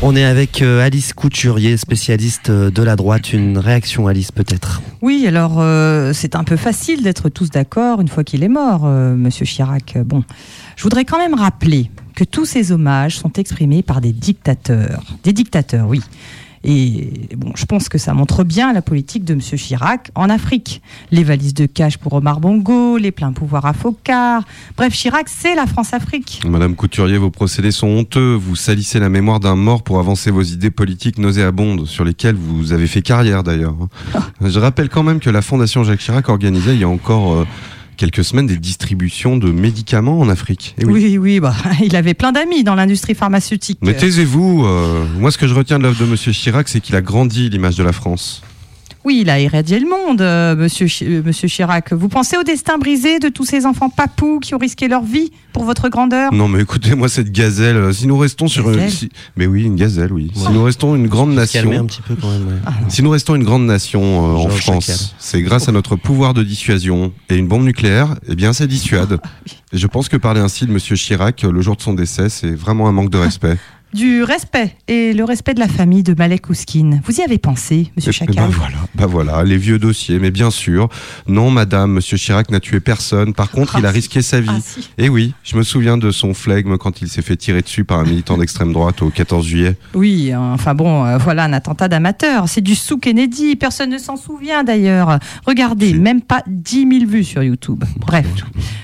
Speaker 12: On est avec euh, Alice Couturier, spécialiste euh, de la droite. Une réaction, Alice, peut-être?
Speaker 18: Oui, alors euh, c'est un peu facile d'être tous d'accord une fois qu'il est mort, euh, Monsieur Chirac. Bon, je voudrais quand même rappeler que tous ces hommages sont exprimés par des dictateurs. Des dictateurs, oui. Et bon, je pense que ça montre bien la politique de M. Chirac en Afrique. Les valises de cash pour Omar Bongo, les pleins pouvoirs à Focard. Bref, Chirac, c'est la France-Afrique.
Speaker 13: Madame Couturier, vos procédés sont honteux. Vous salissez la mémoire d'un mort pour avancer vos idées politiques nauséabondes, sur lesquelles vous avez fait carrière d'ailleurs. Je rappelle quand même que la Fondation Jacques Chirac organisait il y a encore euh, quelques semaines des distributions de médicaments en Afrique. Eh
Speaker 18: Oui, oui, bah, il avait plein d'amis dans l'industrie pharmaceutique.
Speaker 13: Mais taisez-vous. euh, moi, ce que je retiens de l'œuvre de Monsieur Chirac, c'est qu'il a grandi l'image de la France.
Speaker 18: Oui, il a irradié le monde, euh, monsieur, Chi- euh, monsieur Chirac. Vous pensez au destin brisé de tous ces enfants papous qui ont risqué leur vie pour votre grandeur?
Speaker 13: Non, mais écoutez-moi cette gazelle. euh, Si nous restons sur, une-
Speaker 18: Gazelle
Speaker 13: si- mais oui, une gazelle, oui. Si
Speaker 12: Ouais.
Speaker 13: nous restons une grande
Speaker 12: calmer
Speaker 13: nation,
Speaker 12: un petit peu quand même. ouais.
Speaker 13: si nous restons une grande nation euh, en
Speaker 12: Georges
Speaker 13: France, c'est grâce à notre pouvoir de dissuasion et une bombe nucléaire. Eh bien, ça dissuade. Et je pense que parler ainsi de Monsieur Chirac euh, le jour de son décès, c'est vraiment un manque de respect.
Speaker 18: Du respect et le respect de la famille de Malek Ouskine. Vous y avez pensé, monsieur
Speaker 13: Eh
Speaker 18: Chacal
Speaker 13: ben voilà, bah voilà, les vieux dossiers. Mais bien sûr, non, madame, monsieur Chirac n'a tué personne. Par contre, il a risqué sa vie.
Speaker 18: Ah, si.
Speaker 13: Et oui, je me souviens de son flegme quand il s'est fait tirer dessus par un militant d'extrême droite au 14 juillet.
Speaker 18: Oui, enfin bon, euh, voilà un attentat d'amateur. C'est du sous Kennedy. Personne ne s'en souvient d'ailleurs. Regardez, même pas 10 000 vues sur YouTube. Bref.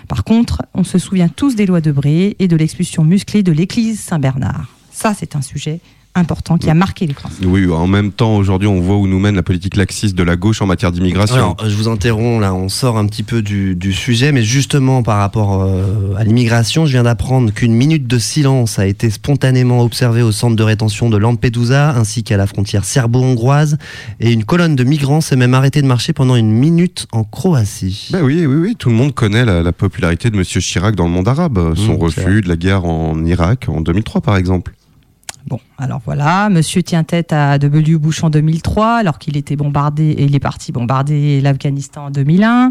Speaker 18: Par contre, on se souvient tous des lois de Bré et de l'expulsion musclée de l'église Saint-Bernard. Ça, c'est un sujet important qui a marqué les Français.
Speaker 13: Oui, en même temps, aujourd'hui, on voit où nous mène la politique laxiste de la gauche en matière d'immigration.
Speaker 12: Alors, je vous interromps là, on sort un petit peu du, du sujet, mais justement par rapport euh, à l'immigration, je viens d'apprendre qu'une minute de silence a été spontanément observée au centre de rétention de Lampedusa, ainsi qu'à la frontière serbo-hongroise, et une colonne de migrants s'est même arrêtée de marcher pendant une minute en Croatie.
Speaker 13: Ben oui, oui, oui, tout le monde connaît la, la popularité de Monsieur Chirac dans le monde arabe, son
Speaker 12: Mmh,
Speaker 13: refus de la guerre en Irak en 2003 par exemple.
Speaker 18: Bon, alors voilà, monsieur tient tête à W. Bush en 2003, alors qu'il était bombardé, et il est parti bombarder l'Afghanistan en 2001.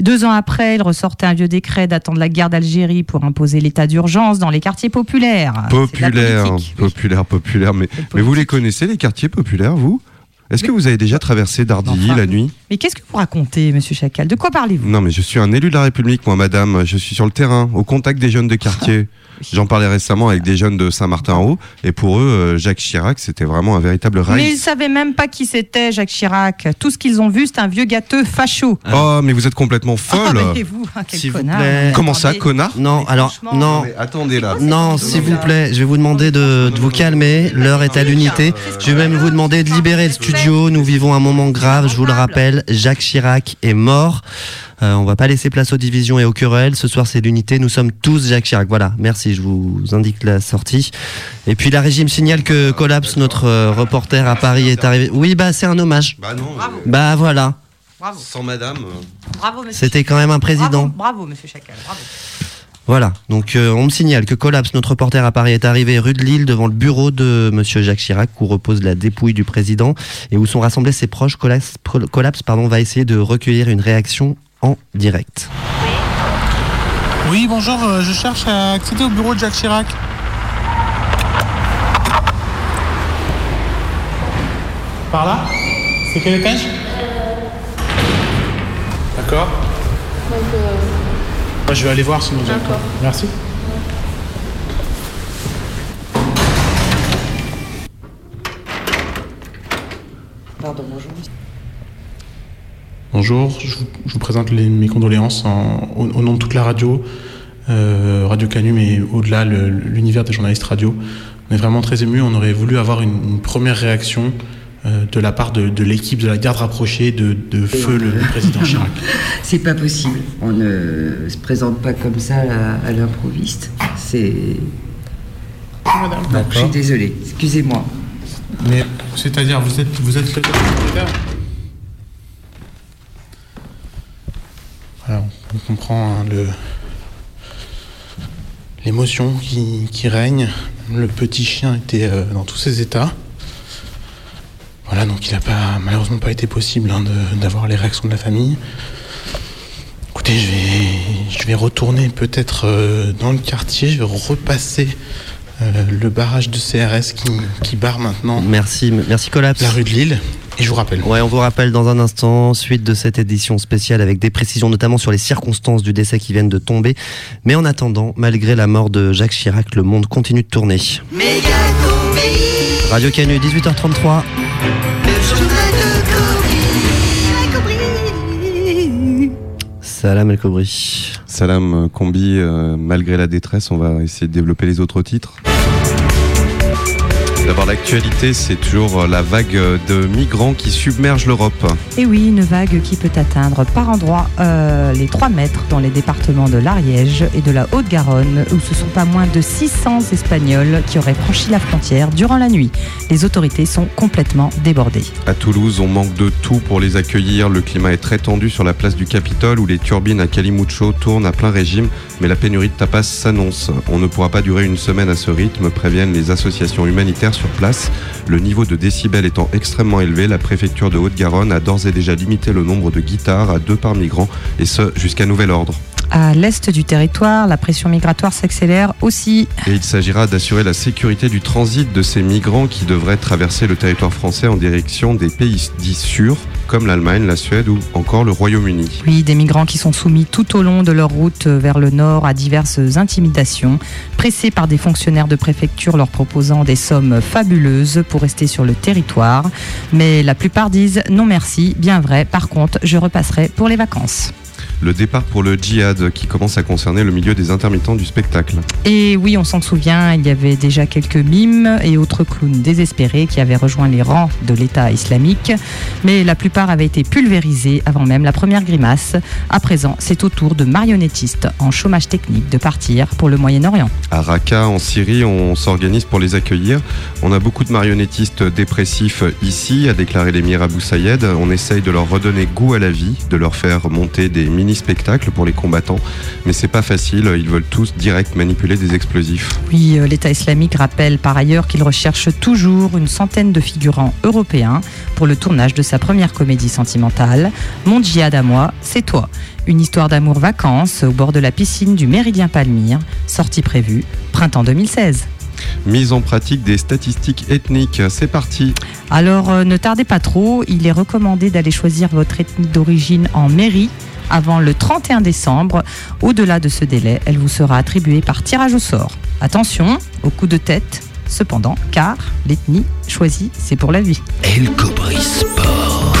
Speaker 18: Deux ans après, il ressortait un vieux décret datant de la guerre d'Algérie pour imposer l'état d'urgence dans les quartiers populaires.
Speaker 13: Populaire, populaire, populaire. Mais, mais vous les connaissez, les quartiers populaires, vous? Est-ce que vous avez déjà traversé Dardilly
Speaker 18: Enfin,
Speaker 13: la nuit?
Speaker 18: Mais qu'est-ce que vous racontez, monsieur Chacal? De quoi parlez-vous?
Speaker 13: Non, mais je suis un élu de la République, moi, madame. Je suis sur le terrain, au contact des jeunes de quartier. J'en parlais récemment avec des jeunes de Saint-Martin-en-Haut. Et pour eux, euh, Jacques Chirac, c'était vraiment un véritable
Speaker 18: Mais ils
Speaker 13: rail.
Speaker 18: savaient même pas qui c'était, Jacques Chirac. Tout ce qu'ils ont vu, c'est un vieux gâteux facho.
Speaker 13: Oh, mais vous êtes complètement folle.
Speaker 18: Ah, mais vous, ah, quel
Speaker 12: S'il vous
Speaker 18: connard.
Speaker 12: plaît.
Speaker 13: Comment ça, connard?
Speaker 12: Non, alors, non.
Speaker 13: attendez là.
Speaker 12: Non, s'il vous plaît, je vais vous demander de, de vous calmer. L'heure est à l'unité. Je vais même vous? demander de libérer le studio. Nous vivons un moment grave, je vous le rappelle. Jacques Chirac est mort. Euh, on va pas laisser place aux divisions et aux querelles. Ce soir, c'est l'unité. Nous sommes tous Jacques Chirac. Voilà, merci. Je vous indique la sortie. Et puis la régie me signale que Collapse, notre euh, reporter à Paris, est arrivé. Oui, bah c'est un hommage.
Speaker 13: Bah non.
Speaker 12: Bah voilà.
Speaker 13: Sans madame. euh,
Speaker 18: Bravo, monsieur.
Speaker 12: C'était quand même un président.
Speaker 18: Bravo, bravo, monsieur Chacal. Bravo.
Speaker 12: Voilà, donc euh, on me signale que Collapse, notre reporter à Paris, est arrivé rue de Lille devant le bureau de Monsieur Jacques Chirac où repose la dépouille du président et où sont rassemblés ses proches. Collapse, Collapse pardon, va essayer de recueillir une réaction en direct.
Speaker 15: Oui, bonjour, euh, je cherche à accéder au bureau de Jacques Chirac. Par là? C'est quel étage? D'accord. Je vais aller voir sinon directement. Merci.
Speaker 27: Pardon, bonjour.
Speaker 15: Bonjour, je vous, je vous présente les- mes condoléances en- au, au nom de toute la radio, euh, Radio Canu, mais au-delà, l'univers des journalistes radio. On est vraiment très émus. On aurait voulu avoir une, une première réaction euh, de la part de, de l'équipe de la garde rapprochée de, de feu le, le président Chirac.
Speaker 27: C'est pas possible. On ne se présente pas comme ça à, à l'improviste. C'est. Non, je suis désolée. Excusez-moi.
Speaker 15: Mais c'est-à-dire, vous êtes, vous êtes Voilà, on comprend hein, le l'émotion qui, qui règne. Le petit chien était euh, dans tous ses états. Voilà, donc il n'a pas, malheureusement pas été possible hein, de- d'avoir les réactions de la famille. Écoutez, je vais, je vais retourner peut-être euh, dans le quartier, je vais repasser euh, le barrage de CRS qui, qui barre maintenant
Speaker 12: Merci, merci Collapse.
Speaker 15: la rue de Lille. Et je vous rappelle.
Speaker 12: Ouais, on vous rappelle dans un instant, suite de cette édition spéciale avec des précisions notamment sur les circonstances du décès qui viennent de tomber. Mais en attendant, malgré la mort de Jacques Chirac, le monde continue de tourner. Radio Canu, 18h33. Salam El Kobri.
Speaker 13: Salam euh, Combi, euh, malgré la détresse, on va essayer de développer les autres titres. D'abord, l'actualité, c'est toujours euh, la vague euh, de migrants qui submergent l'Europe.
Speaker 18: Et oui, une vague qui peut atteindre par endroits euh, les 3 mètres dans les départements de l'Ariège et de la Haute-Garonne, où ce sont pas moins de 600 Espagnols qui auraient franchi la frontière durant la nuit. Les autorités sont complètement débordées.
Speaker 13: À Toulouse, on manque de tout pour les accueillir. Le climat est très tendu sur la place du Capitole où les turbines à Calimucho tournent à plein régime, mais la pénurie de tapas s'annonce. On ne pourra pas durer une semaine à ce rythme, préviennent les associations humanitaires sur place. Le niveau de décibels étant extrêmement élevé, la préfecture de Haute-Garonne a d'ores et déjà limité le nombre de guitares à deux par migrant, et ce jusqu'à nouvel ordre.
Speaker 18: À l'est du territoire, la pression migratoire s'accélère aussi.
Speaker 13: Et il s'agira d'assurer la sécurité du transit de ces migrants qui devraient traverser le territoire français en direction des pays dits sûrs, comme l'Allemagne, la Suède ou encore le Royaume-Uni.
Speaker 18: Oui, des migrants qui sont soumis tout au long de leur route vers le nord à diverses intimidations, pressés par des fonctionnaires de préfecture leur proposant des sommes fabuleuses pour rester sur le territoire. Mais la plupart disent non merci, bien vrai, par contre, je repasserai pour les vacances.
Speaker 13: Le départ pour le djihad qui commence à concerner le milieu des intermittents du spectacle.
Speaker 18: Et oui, on s'en souvient, il y avait déjà quelques mimes et autres clowns désespérés qui avaient rejoint les rangs de l'État islamique, mais la plupart avaient été pulvérisés avant même la première grimace. À présent, c'est au tour de marionnettistes en chômage technique de partir pour le Moyen-Orient.
Speaker 13: À Raqqa, en Syrie, on s'organise pour les accueillir. On a beaucoup de marionnettistes dépressifs ici, a déclaré l'émir Abou Sayed. On essaye de leur redonner goût à la vie, de leur faire monter des mini-spectacles pour les combattants. Mais c'est pas facile, ils veulent tous direct manipuler des explosifs.
Speaker 18: Oui, euh, l'État islamique rappelle par ailleurs qu'il recherche toujours une centaine de figurants européens pour le tournage de sa première comédie sentimentale, Mon djihad à moi, c'est toi. Une histoire d'amour vacances au bord de la piscine du Méridien Palmyre, sortie prévue printemps 2016.
Speaker 13: Mise en pratique des statistiques ethniques. C'est parti.
Speaker 18: Alors euh, ne tardez pas trop, il est recommandé d'aller choisir votre ethnie d'origine en mairie avant le 31 décembre. Au-delà de ce délai, elle vous sera attribuée par tirage au sort. Attention au coup de tête, cependant, car l'ethnie choisie, c'est pour la vie.
Speaker 35: El Cobri Sport.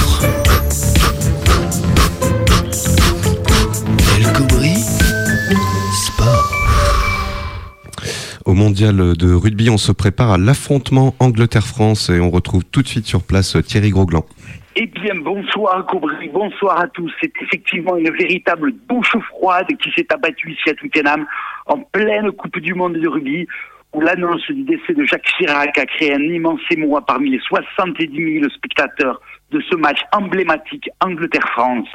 Speaker 35: El Cobri Sport.
Speaker 13: Au mondial de rugby, on se prépare à l'affrontement Angleterre-France et on retrouve tout de suite sur place Thierry Grosglan.
Speaker 36: Eh bien, bonsoir Cobry, bonsoir à tous. C'est effectivement une véritable douche froide qui s'est abattue ici à Twickenham en pleine Coupe du Monde de rugby où l'annonce du décès de Jacques Chirac a créé un immense émoi parmi les 70 000 spectateurs de ce match emblématique Angleterre-France.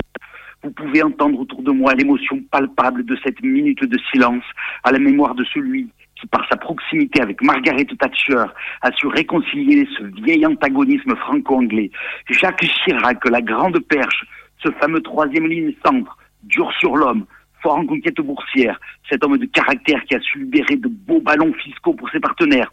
Speaker 36: Vous pouvez entendre autour de moi l'émotion palpable de cette minute de silence à la mémoire de celui qui, par sa proximité avec Margaret Thatcher, a su réconcilier ce vieil antagonisme franco-anglais. Jacques Chirac, la grande perche, ce fameux troisième ligne centre, dur sur l'homme, fort en conquête boursière, cet homme de caractère qui a su libérer de beaux ballons fiscaux pour ses partenaires.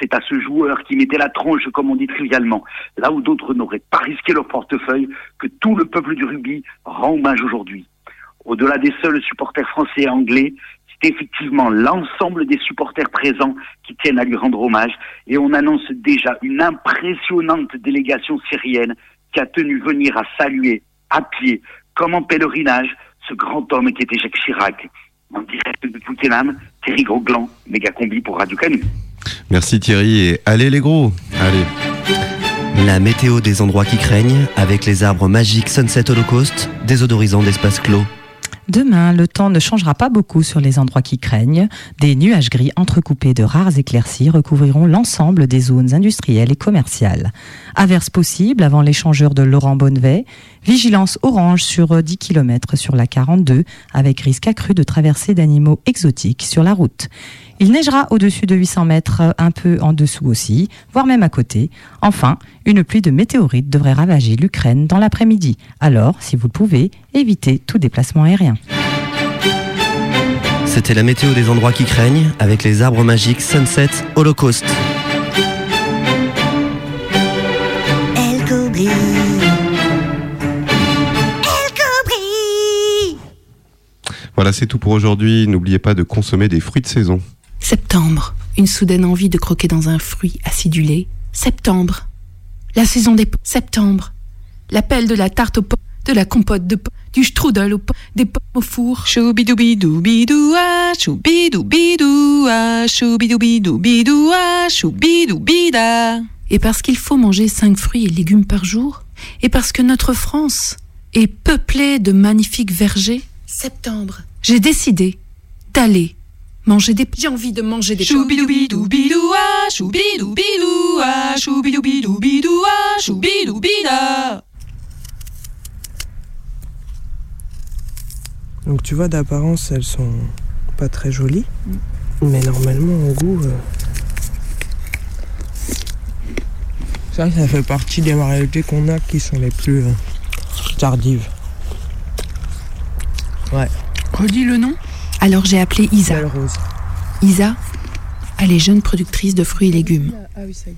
Speaker 36: C'est à ce joueur qui mettait la tronche, comme on dit trivialement, là où d'autres n'auraient pas risqué leur portefeuille, que tout le peuple du rugby rend hommage aujourd'hui. Au-delà des seuls supporters français et anglais, c'est effectivement l'ensemble des supporters présents qui tiennent à lui rendre hommage et on annonce déjà une impressionnante délégation syrienne qui a tenu venir à saluer à pied, comme en pèlerinage, ce grand homme qui était Jacques Chirac. En direct de Twickenham, Thierry Grosglan, méga combi pour Radio Canu.
Speaker 13: Merci Thierry et allez les gros. Allez.
Speaker 12: La météo des endroits qui craignent, avec les arbres magiques Sunset Holocaust, désodorisant d'espace clos.
Speaker 18: Demain, le temps ne changera pas beaucoup sur les endroits qui craignent. Des nuages gris entrecoupés de rares éclaircies recouvriront l'ensemble des zones industrielles et commerciales. Averses possibles avant l'échangeur de Laurent Bonnevet. Vigilance orange sur 10 km sur la 42, avec risque accru de traversée d'animaux exotiques sur la route. Il neigera au-dessus de 800 mètres, un peu en dessous aussi, voire même à côté. Enfin, une pluie de météorites devrait ravager l'Ukraine dans l'après-midi. Alors, si vous le pouvez, évitez tout déplacement aérien.
Speaker 12: C'était la météo des endroits qui craignent, avec les arbres magiques Sunset Holocaust.
Speaker 37: El Cobri. El Cobri.
Speaker 13: Voilà, c'est tout pour aujourd'hui. N'oubliez pas de consommer des fruits de saison.
Speaker 19: Septembre, une soudaine envie de croquer dans un fruit acidulé. Septembre, la saison des pommes. Septembre, l'appel de la tarte aux pommes, de la compote de pommes, du strudel aux pommes, des pommes au four.
Speaker 21: Choubidoubidoubidoua, choubidoubidouaa, choubidoubidoubidoua, choubidoubida.
Speaker 19: Et parce qu'il faut manger cinq fruits et légumes par jour, et parce que notre France est peuplée de magnifiques vergers, septembre, j'ai décidé d'aller manger des. J'ai envie de manger des.
Speaker 21: Choubidoubidoubidoua, choubidoubida.
Speaker 38: Donc tu vois, d'apparence, elles sont pas très jolies. Mais normalement, au goût... euh, Ça, ça fait partie des variétés qu'on a qui sont les plus euh, tardives. Ouais.
Speaker 19: Redis le nom Alors j'ai appelé Isa. Isa, elle est jeune productrice de fruits et légumes,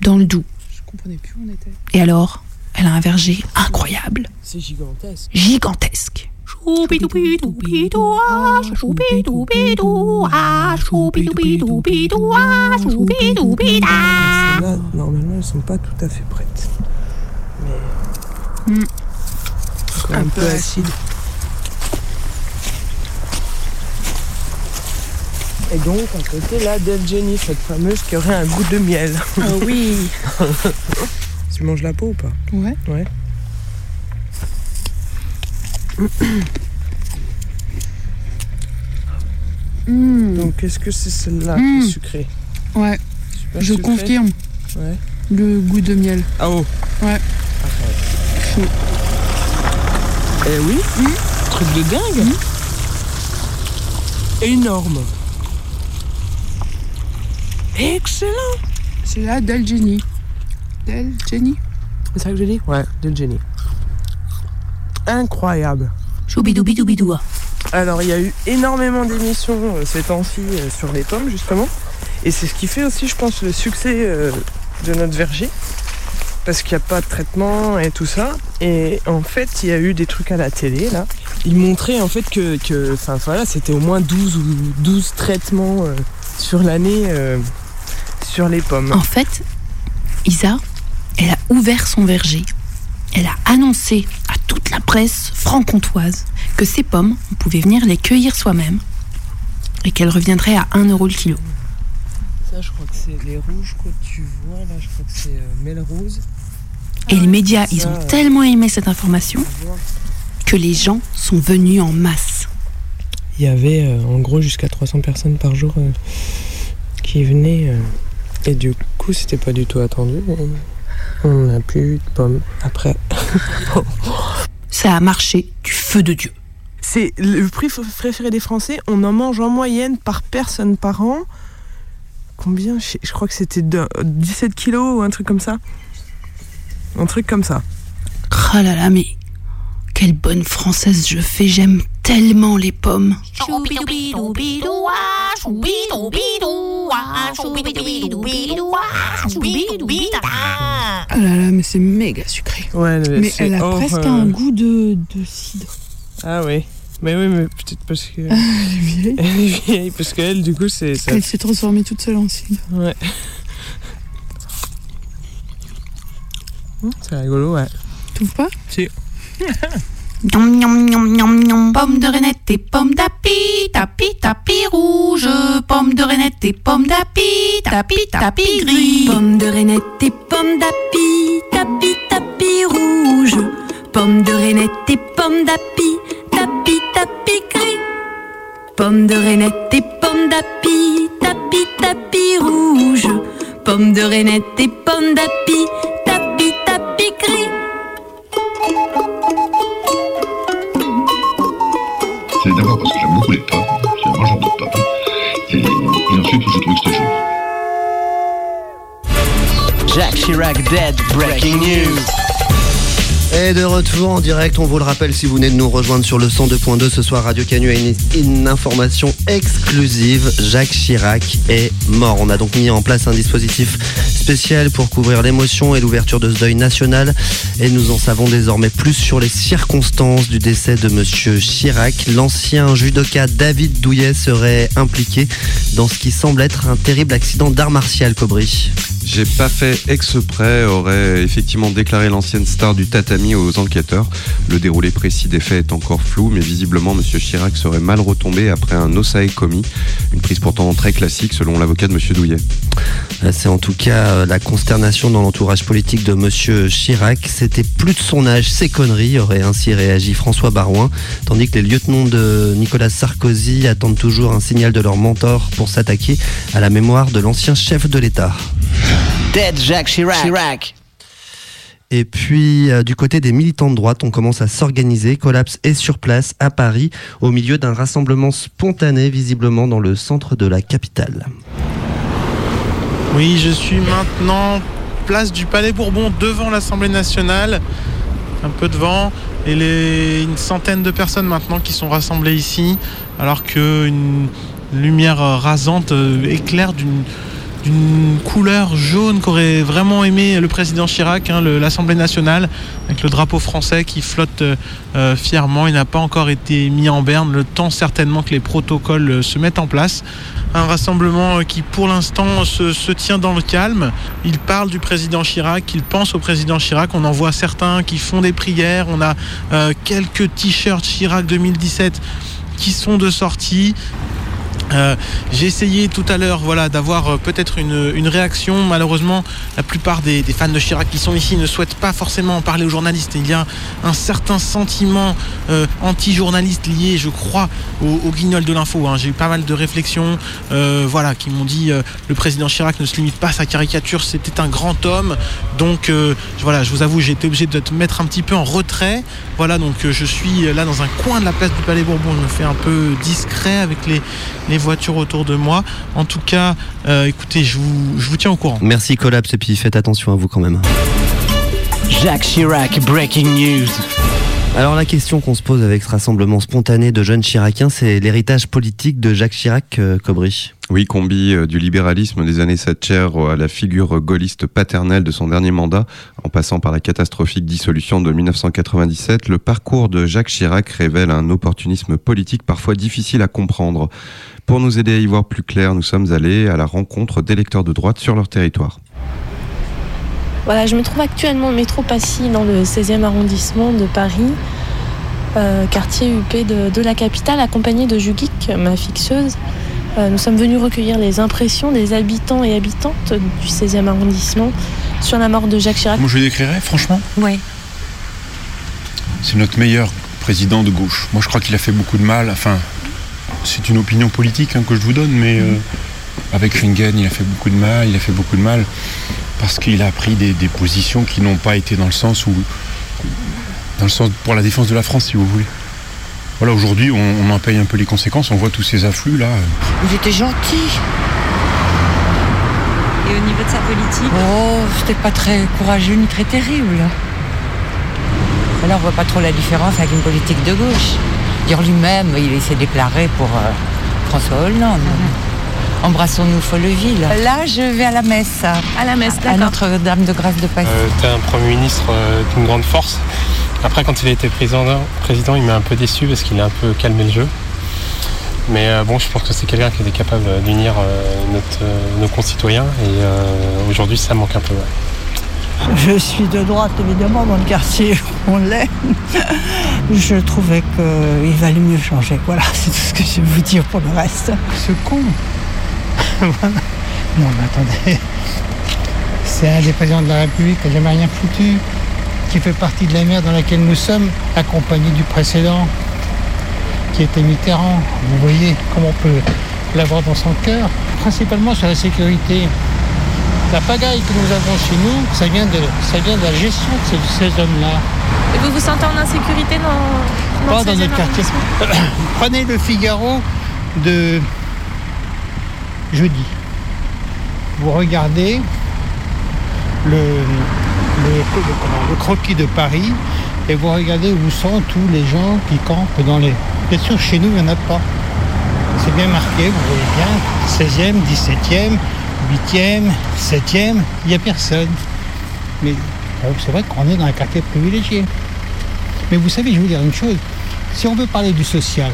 Speaker 19: dans le Doubs.
Speaker 38: Je comprenais plus où on était.
Speaker 19: Et alors, elle a un verger incroyable,
Speaker 38: C'est gigantesque.
Speaker 19: gigantesque.
Speaker 38: Normalement, elles sont pas tout à fait prêtes. Mais. Encore un, peu acide. Et donc, à côté, là, Del Jenny, cette fameuse qui aurait un goût de miel.
Speaker 21: Ah oui.
Speaker 38: tu manges la peau ou pas?
Speaker 21: Ouais.
Speaker 38: Ouais. Donc, est-ce que c'est celle-là qui est sucrée?
Speaker 21: Ouais,
Speaker 38: Super
Speaker 21: je
Speaker 38: sucrée
Speaker 21: confirme.
Speaker 38: Ouais.
Speaker 21: Le goût de miel.
Speaker 38: Ah oh
Speaker 21: Ouais.
Speaker 38: Eh oui Truc de dingue Énorme Excellent
Speaker 21: C'est là Del Jenny. Del Jenny
Speaker 38: C'est ça que je dis Ouais, de Jenny. Incroyable.
Speaker 37: Choubidoubidoubidoua.
Speaker 38: Alors, il y a eu énormément d'émissions euh, ces temps-ci euh, sur les pommes, justement. Et c'est ce qui fait aussi, je pense, le succès euh, de notre verger. Parce qu'il n'y a pas de traitement et tout ça. Et en fait, il y a eu des trucs à la télé, là. Ils montraient en fait que, que enfin, voilà, c'était au moins 12 ou 12 traitements euh, sur l'année euh, sur les pommes.
Speaker 19: En fait, Isa, elle a ouvert son verger. Elle a annoncé à toute la presse franc-comtoise que ces pommes, on pouvait venir les cueillir soi-même et qu'elles reviendraient à 1 euro le kilo.
Speaker 38: Ça, je crois que c'est les rouges que tu vois, là, je crois que c'est euh, Melrose.
Speaker 19: Et les médias, ils ont
Speaker 38: euh,
Speaker 19: tellement aimé cette information que les gens sont venus en masse.
Speaker 38: Il y avait euh, en gros jusqu'à 300 personnes par jour euh, qui venaient. Et du coup, c'était pas du tout attendu. et On n'a plus eu de pommes après.
Speaker 19: Ça a marché du feu de Dieu.
Speaker 38: C'est le prix préféré des Français. On en mange en moyenne par personne par an. Combien? Je, crois que c'était de- 17 kilos ou un truc comme ça. Un truc comme ça.
Speaker 19: Oh là là, mais quelle bonne française je fais, j'aime tellement les pommes.
Speaker 39: Ah là là, mais c'est méga sucré.
Speaker 38: Ouais,
Speaker 39: mais elle a presque un goût de, de cidre.
Speaker 38: Ah oui. Mais oui, mais peut-être parce que.
Speaker 39: Elle est vieille.
Speaker 38: Elle est vieille, parce qu'elle, du coup, c'est. ça-
Speaker 39: Elle s'est transformée toute seule en cidre.
Speaker 38: Ouais. C'est rigolo, ouais.
Speaker 39: Tu trouves pas
Speaker 38: Si.
Speaker 19: Nom, nom, nom, nom, nom. Pommes de Renette et pommes d'api, tapi, tapi rouge. Pommes de Renette et pommes d'api, tapi, tapi gris.
Speaker 40: Pommes de Renette et pommes d'api, tapi tapi rouge. Pommes de Renette et pommes d'api, tapi tapi gris. Pommes de Renette et pommes d'api, tapi tapi rouge. Pommes de Renette et pommes d'api, tapi tapi gris.
Speaker 41: Et ensuite je trouve que c'était chaud.
Speaker 14: Jacques Chirac dead. Breaking news.
Speaker 12: Et de retour en direct, on vous le rappelle si vous venez de nous rejoindre sur le 102.2 ce soir, Radio Canu a une, information exclusive. Jacques Chirac est mort. On a donc mis en place un dispositif spécial pour couvrir l'émotion et l'ouverture de ce deuil national. Et nous en savons désormais plus sur les circonstances du décès de Monsieur Chirac. L'ancien judoka David Douillet serait impliqué dans ce qui semble être un terrible accident d'art martial, Cobry.
Speaker 13: J'ai pas fait exprès, aurait effectivement déclaré l'ancienne star du tatami aux enquêteurs. Le déroulé précis des faits est encore flou, mais visiblement Monsieur Chirac serait mal retombé après un osae commis, une prise pourtant très classique selon l'avocat de Monsieur Douillet.
Speaker 12: Là, C'est en tout cas euh, la consternation dans l'entourage politique de Monsieur Chirac. C'était plus de son âge, ces conneries, aurait ainsi réagi François Barouin, tandis que les lieutenants de Nicolas Sarkozy attendent toujours un signal de leur mentor pour s'attaquer à la mémoire de l'ancien chef de l'État.
Speaker 14: Dead Jacques Chirac.
Speaker 12: Et puis, euh, du côté des militants de droite, on commence à s'organiser. Collapse est sur place à Paris, au milieu d'un rassemblement spontané, visiblement dans le centre de la capitale.
Speaker 15: Oui, je suis maintenant place du Palais Bourbon devant l'Assemblée nationale, un peu devant, et les, une centaine de personnes maintenant qui sont rassemblées ici, alors qu'une lumière rasante euh, éclaire d'une d'une couleur jaune qu'aurait vraiment aimé le président Chirac, hein, l'Assemblée nationale, avec le drapeau français qui flotte euh, euh, fièrement. Il n'a pas encore été mis en berne, le temps certainement que les protocoles euh, se mettent en place. Un rassemblement qui pour l'instant se, tient dans le calme. Il parle du président Chirac, il pense au président Chirac. On en voit certains qui font des prières. On a quelques t-shirts Chirac 2017 qui sont de sortie. Euh, J'ai essayé tout à l'heure voilà, d'avoir euh, peut-être une, réaction. Malheureusement, la plupart des, fans de Chirac qui sont ici ne souhaitent pas forcément en parler aux journalistes. Il y a un certain sentiment euh, anti-journaliste lié, je crois, au, guignol de l'info. hein. J'ai eu pas mal de réflexions voilà, qui m'ont dit le président Chirac ne se limite pas à sa caricature, c'était un grand homme. Donc voilà, je vous avoue, j'ai été obligé de te mettre un petit peu en retrait. Voilà, donc je suis là dans un coin de la place du Palais Bourbon. Je me fais un peu discret avec les, les voitures autour de moi. En tout cas, euh, écoutez, je vous, je vous tiens au courant.
Speaker 12: Merci Collapse et puis faites attention à vous quand même.
Speaker 14: Jacques Chirac Breaking news.
Speaker 12: Alors la question qu'on se pose avec ce rassemblement spontané de jeunes Chiraciens, c'est l'héritage politique de Jacques Chirac, euh, Cobry.
Speaker 13: Oui, combi euh, du libéralisme des années Thatcher à la figure gaulliste paternelle de son dernier mandat, en passant par la catastrophique dissolution de 1997, le parcours de Jacques Chirac révèle un opportunisme politique parfois difficile à comprendre. Pour nous aider à y voir plus clair, nous sommes allés à la rencontre d'électeurs de droite sur leur territoire.
Speaker 17: Voilà, je me trouve actuellement au métro Passy dans le 16e arrondissement de Paris, euh, quartier UP de, de la capitale, accompagnée de Jugik, ma fixeuse. Euh, nous sommes venus recueillir les impressions des habitants et habitantes du 16e arrondissement sur la mort de Jacques Chirac.
Speaker 42: Moi je décrirais, franchement,
Speaker 17: Oui.
Speaker 42: c'est notre meilleur président de gauche. Moi je crois qu'il a fait beaucoup de mal. Enfin, c'est une opinion politique hein, que je vous donne, mais euh, avec Schengen, il a fait beaucoup de mal. Il a fait beaucoup de mal parce qu'il a pris des, des positions qui n'ont pas été dans le sens où, dans le sens pour la défense de la France, si vous voulez. Voilà, aujourd'hui, on, on en paye un peu les conséquences. On voit tous ces afflux là.
Speaker 27: Il était gentil.
Speaker 43: Et au niveau de sa politique
Speaker 27: Oh, c'était pas très courageux ni très terrible. Alors on voit pas trop la différence avec une politique de gauche. Dire lui-même, il s'est déclaré pour euh, François Hollande. Embrassons-nous Folleville. Là, je vais à la messe.
Speaker 17: À la messe,
Speaker 27: À. Notre-Dame de Grâce de Passy.
Speaker 44: Euh, T'es un Premier ministre euh, d'une grande force. Après, quand il a été président, président il m'a un peu déçu parce qu'il a un peu calmé le jeu. Mais euh, bon, je pense que c'est quelqu'un qui était capable d'unir euh, euh, nos concitoyens et euh, aujourd'hui, ça manque un peu. ouais.
Speaker 27: Je suis de droite, évidemment, dans le quartier où on l'est. Je trouvais qu'il valait mieux changer. Voilà, c'est tout ce que je vais vous dire pour le reste.
Speaker 45: Ce con. Non, mais attendez. C'est un des présidents de la République qui n'a jamais rien foutu, qui fait partie de la mer dans laquelle nous sommes, accompagné du précédent, qui était Mitterrand. Vous voyez comment on peut l'avoir dans son cœur, principalement sur la sécurité. La pagaille que nous avons chez nous, ça vient de, ça vient de la gestion de ces, ces hommes-là.
Speaker 17: Et vous vous sentez en insécurité dans,
Speaker 45: Pas
Speaker 17: le
Speaker 45: dans
Speaker 17: 16e
Speaker 45: notre quartier. Prenez le Figaro de jeudi. Vous regardez le, croquis de Paris et vous regardez où sont tous les gens qui campent dans les. Bien sûr, chez nous, il n'y en a pas. C'est bien marqué, vous voyez bien, 16e, 17e, 8e, 7e, il n'y a personne. Mais c'est vrai qu'on est dans un quartier privilégié. Mais vous savez, je vais vous dire une chose. Si on veut parler du social,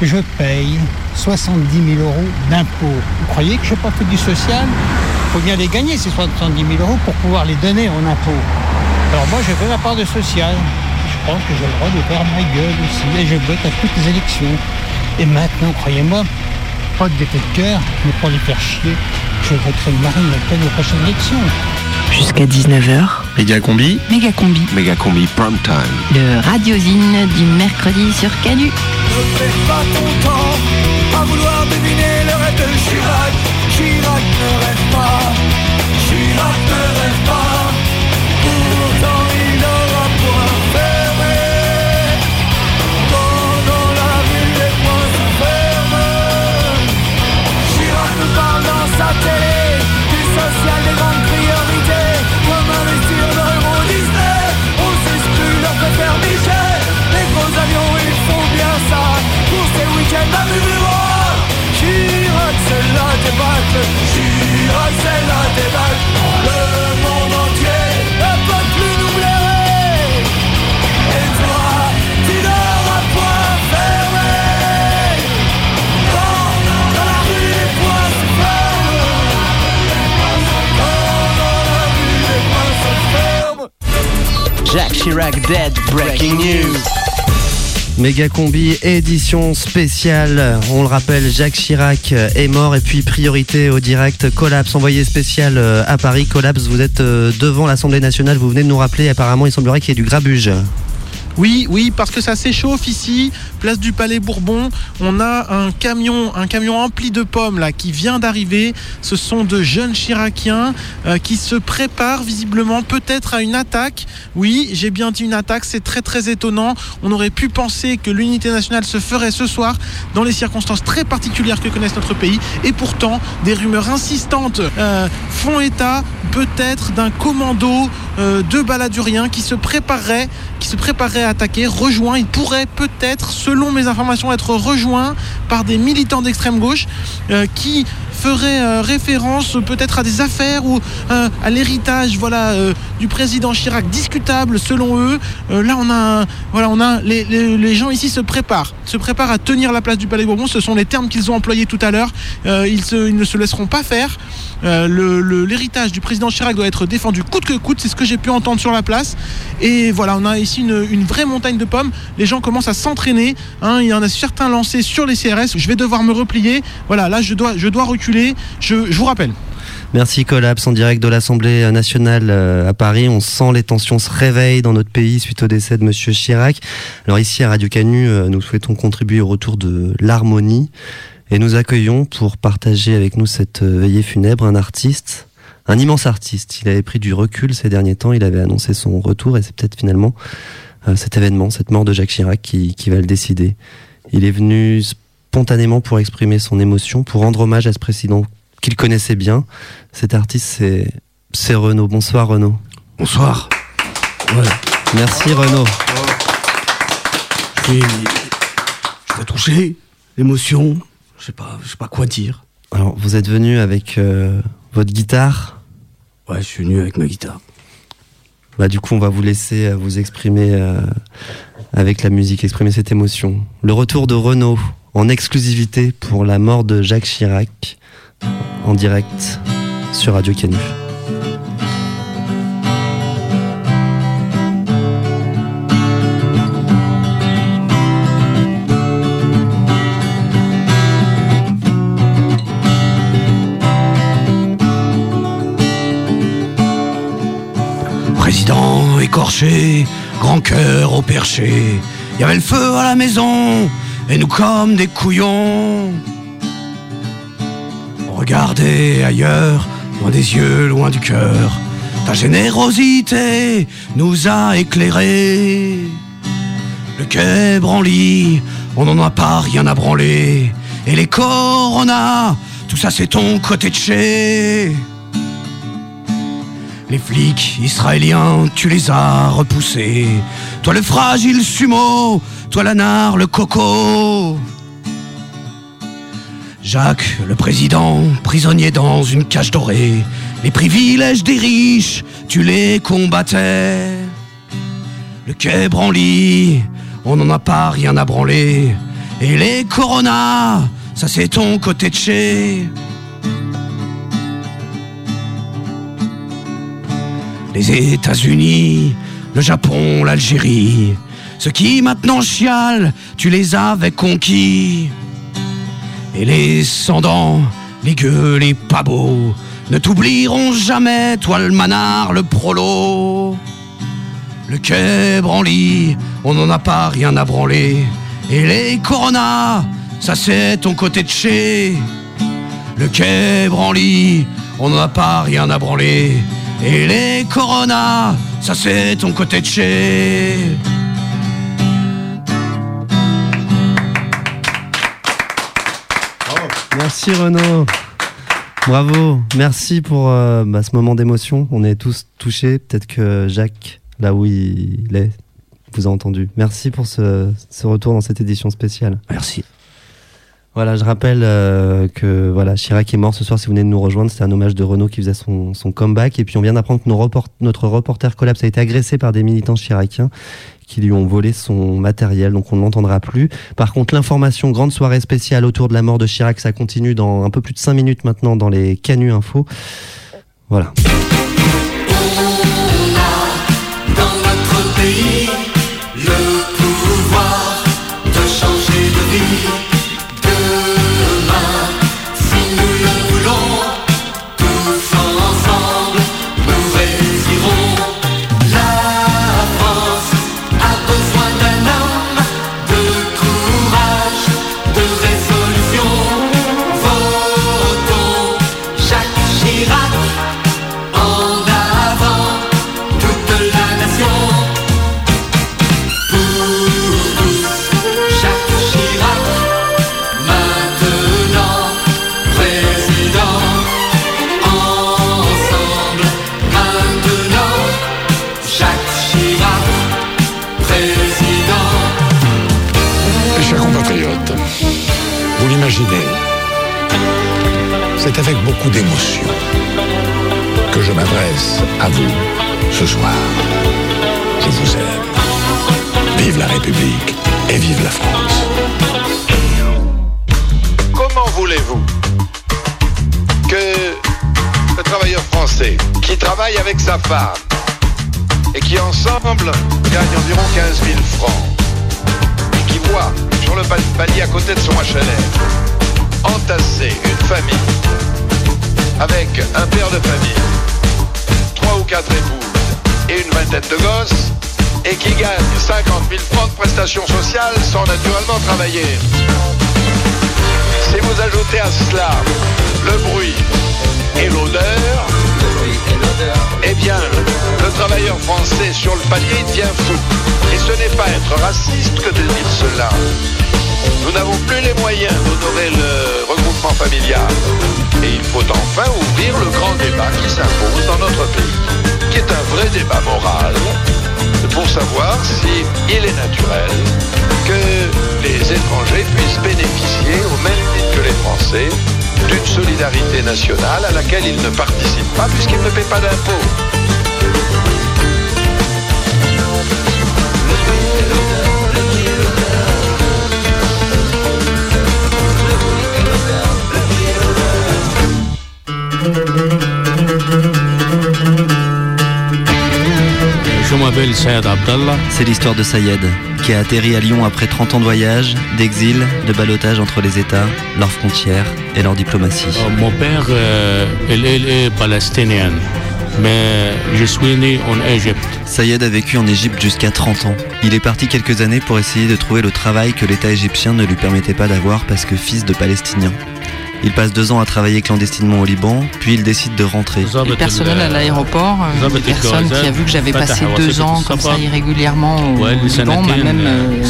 Speaker 45: je paye 70 000 euros d'impôts. Vous croyez que je n'ai pas fait du social? Il faut bien les gagner, ces 70 000 euros, pour pouvoir les donner en impôts. Alors moi, je fais ma part de social. Je pense que j'ai le droit de faire ma gueule aussi. Et je vote à toutes les élections. Et maintenant, croyez-moi, pas de cœur, mais pour les faire chier, je voterai Marine Le Pen aux prochaines élections.
Speaker 46: Jusqu'à 19h,
Speaker 47: Méga combi.
Speaker 48: Méga combi.
Speaker 47: Méga combi prime time.
Speaker 48: Le radiosine du mercredi sur Canu.
Speaker 49: Ne perds pas ton temps à vouloir deviner le rêve de Chirac. Chirac ne rêve pas, Chirac ne rêve pas. Pourtant il aura point fermé. Quand dans la rue les poings se ferment. Chirac nous parle dans sa télé du social des grandes priorités. Comme investir dans Euro Disney, on s'exclut leur préfère Michel. Les gros avions ils font bien ça pour ces week-ends à c'est la débâcle, Chirac c'est la débâcle. Le monde entier ne peut plus nous blairer. Et toi, tu n'auras point fermé. Quand dans la rue les poings se ferment. Quand dans la rue les poings se ferment.
Speaker 22: Jacques Chirac dead, breaking news.
Speaker 12: Méga combi édition spéciale. On le rappelle, Jacques Chirac est mort et puis priorité au direct. Collapse envoyé spécial euh, à Paris. Collapse, vous êtes euh, devant l'Assemblée nationale. Vous venez de nous rappeler. Apparemment, il semblerait qu'il y ait du grabuge.
Speaker 45: Oui, oui, parce que ça s'échauffe ici, place du Palais Bourbon. On a un camion, un camion rempli de pommes là qui vient d'arriver. Ce sont de jeunes Chiraciens euh, qui se préparent visiblement peut-être à une attaque. Oui, j'ai bien dit une attaque, c'est très très étonnant. On aurait pu penser que l'unité nationale se ferait ce soir dans les circonstances très particulières que connaissent notre pays. Et pourtant, des rumeurs insistantes euh, font état peut-être d'un commando euh, de baladuriens qui se préparerait, qui se à
Speaker 15: attaqué, rejoint. Il pourrait peut-être, selon mes informations, être rejoint par des militants d'extrême gauche euh, qui feraient euh, référence peut-être à des affaires ou euh, à l'héritage voilà, euh, du président Chirac discutable selon eux. Là, on a, voilà, on a les, les- gens ici se préparent, se préparent à tenir la place du Palais Bourbon. Ce sont les termes qu'ils ont employés tout à l'heure. Ils, ils ne se laisseront pas faire. L'héritage du président Chirac doit être défendu coûte que coûte. C'est ce que j'ai pu entendre sur la place. Et voilà, on a ici une, une vraie montagne de pommes. Les gens commencent à s'entraîner. hein. il y en a certains lancés sur les CRS. Je vais devoir me replier. Voilà, là, je dois, je dois reculer. Je, vous rappelle.
Speaker 12: Merci Collapse en direct de l'Assemblée nationale euh, à Paris. On sent les tensions se réveillent dans notre pays suite au décès de Monsieur Chirac. Alors ici à Radio Canu, euh, nous souhaitons contribuer au retour de l'harmonie et nous accueillons pour partager avec nous cette euh, veillée funèbre un artiste, un immense artiste. Il avait pris du recul ces derniers temps. Il avait annoncé son retour et c'est peut-être finalement cet événement, cette mort de Jacques Chirac qui, qui va le décider. Il est venu spontanément pour exprimer son émotion, pour rendre hommage à ce président qu'il connaissait bien. Cet artiste, c'est, c'est Renaud. Bonsoir Renaud.
Speaker 35: Bonsoir.
Speaker 12: Merci Renaud.
Speaker 35: Je suis, je suis touché, l'émotion, je sais pas, je sais pas quoi dire.
Speaker 12: Alors, vous êtes venu avec euh, votre guitare?
Speaker 35: Ouais, je suis venu avec ma guitare.
Speaker 12: Bah, du coup, on va vous laisser euh, vous exprimer euh, avec la musique, exprimer cette émotion. Le retour de Renaud en exclusivité pour la mort de Jacques Chirac en direct sur Radio Canu.
Speaker 35: Président écorché, grand cœur au perché. Y avait le feu à la maison, et nous comme des couillons. On regardait ailleurs, loin des yeux, loin du cœur. Ta générosité nous a éclairés. Le quai branli, on n'en a pas rien à branler. Et les coronas, tout ça c'est ton côté de chez. Les flics israéliens, tu les as repoussés. Toi le fragile sumo, toi l'anard, le coco. Jacques, le président, prisonnier dans une cage dorée. Les privilèges des riches, tu les combattais. Le quai branli, on n'en a pas rien à branler. Et les coronas, ça c'est ton côté de chez. Les États-Unis, le Japon, l'Algérie. Ceux qui maintenant chialent, tu les avais conquis. Et les sans-dents, les gueux, les pas beaux, ne t'oublieront jamais, toi le manard, le prolo. Le quai branli, on n'en a pas rien à branler. Et les coronas, ça c'est ton côté de chez. Le quai branli, on n'en a pas rien à branler. Et les coronas, ça c'est ton côté de chez.
Speaker 12: Merci Renaud. Bravo. Merci pour euh, bah, ce moment d'émotion. On est tous touchés. Peut-être que Jacques, là où il est, vous a entendu. Merci pour ce, ce retour dans cette édition spéciale.
Speaker 35: Merci.
Speaker 12: Voilà, je rappelle euh, que voilà, Chirac est mort ce soir. Si vous venez de nous rejoindre, c'était un hommage de Renault qui faisait son, son comeback. Et puis on vient d'apprendre que notre reporter Collapse a été agressé par des militants chiraciens qui lui ont volé son matériel, donc on ne l'entendra plus. Par contre, l'information, grande soirée spéciale autour de la mort de Chirac, ça continue dans un peu plus de 5 minutes maintenant dans les Canu Info. Voilà.
Speaker 37: dans notre pays
Speaker 50: avec beaucoup d'émotion que je m'adresse à vous ce soir. Je vous aime. Vive la République et vive la France.
Speaker 51: Comment voulez-vous que le travailleur français qui travaille avec sa femme et qui ensemble gagne environ 15 000 francs et qui voit sur le pal- palier à côté de son HLM entasser une famille avec un père de famille, trois ou quatre épouses et une vingtaine de gosses et qui gagne 50 000 francs de prestations sociales sans naturellement travailler. Si vous ajoutez à cela le bruit et l'odeur, eh bien, le travailleur français sur le palier devient fou. Et ce n'est pas être raciste que de dire cela. Nous n'avons plus les moyens d'honorer le regroupement familial. Et il faut enfin ouvrir le grand débat qui s'impose dans notre pays, qui est un vrai débat moral, pour savoir si il est naturel que les étrangers puissent bénéficier, au même titre que les Français, d'une solidarité nationale à laquelle ils ne participent pas puisqu'ils ne paient pas d'impôts.
Speaker 52: Je m'appelle Sayed Abdallah.
Speaker 12: C'est l'histoire de Sayed, qui a atterri à Lyon après 30 ans de voyage, d'exil, de ballottage entre les États, leurs frontières et leur diplomatie.
Speaker 52: Euh, Mon père, euh, il, il est palestinien, mais je suis né en Égypte.
Speaker 12: Sayed a vécu en Égypte jusqu'à 30 ans. Il est parti quelques années pour essayer de trouver le travail que l'État égyptien ne lui permettait pas d'avoir parce que fils de Palestiniens. Il passe deux ans à travailler clandestinement au Liban, puis il décide de rentrer.
Speaker 21: Le personnel à l'aéroport, euh, une personne qui a vu que j'avais passé deux ans comme ça irrégulièrement au Liban, m'a même euh,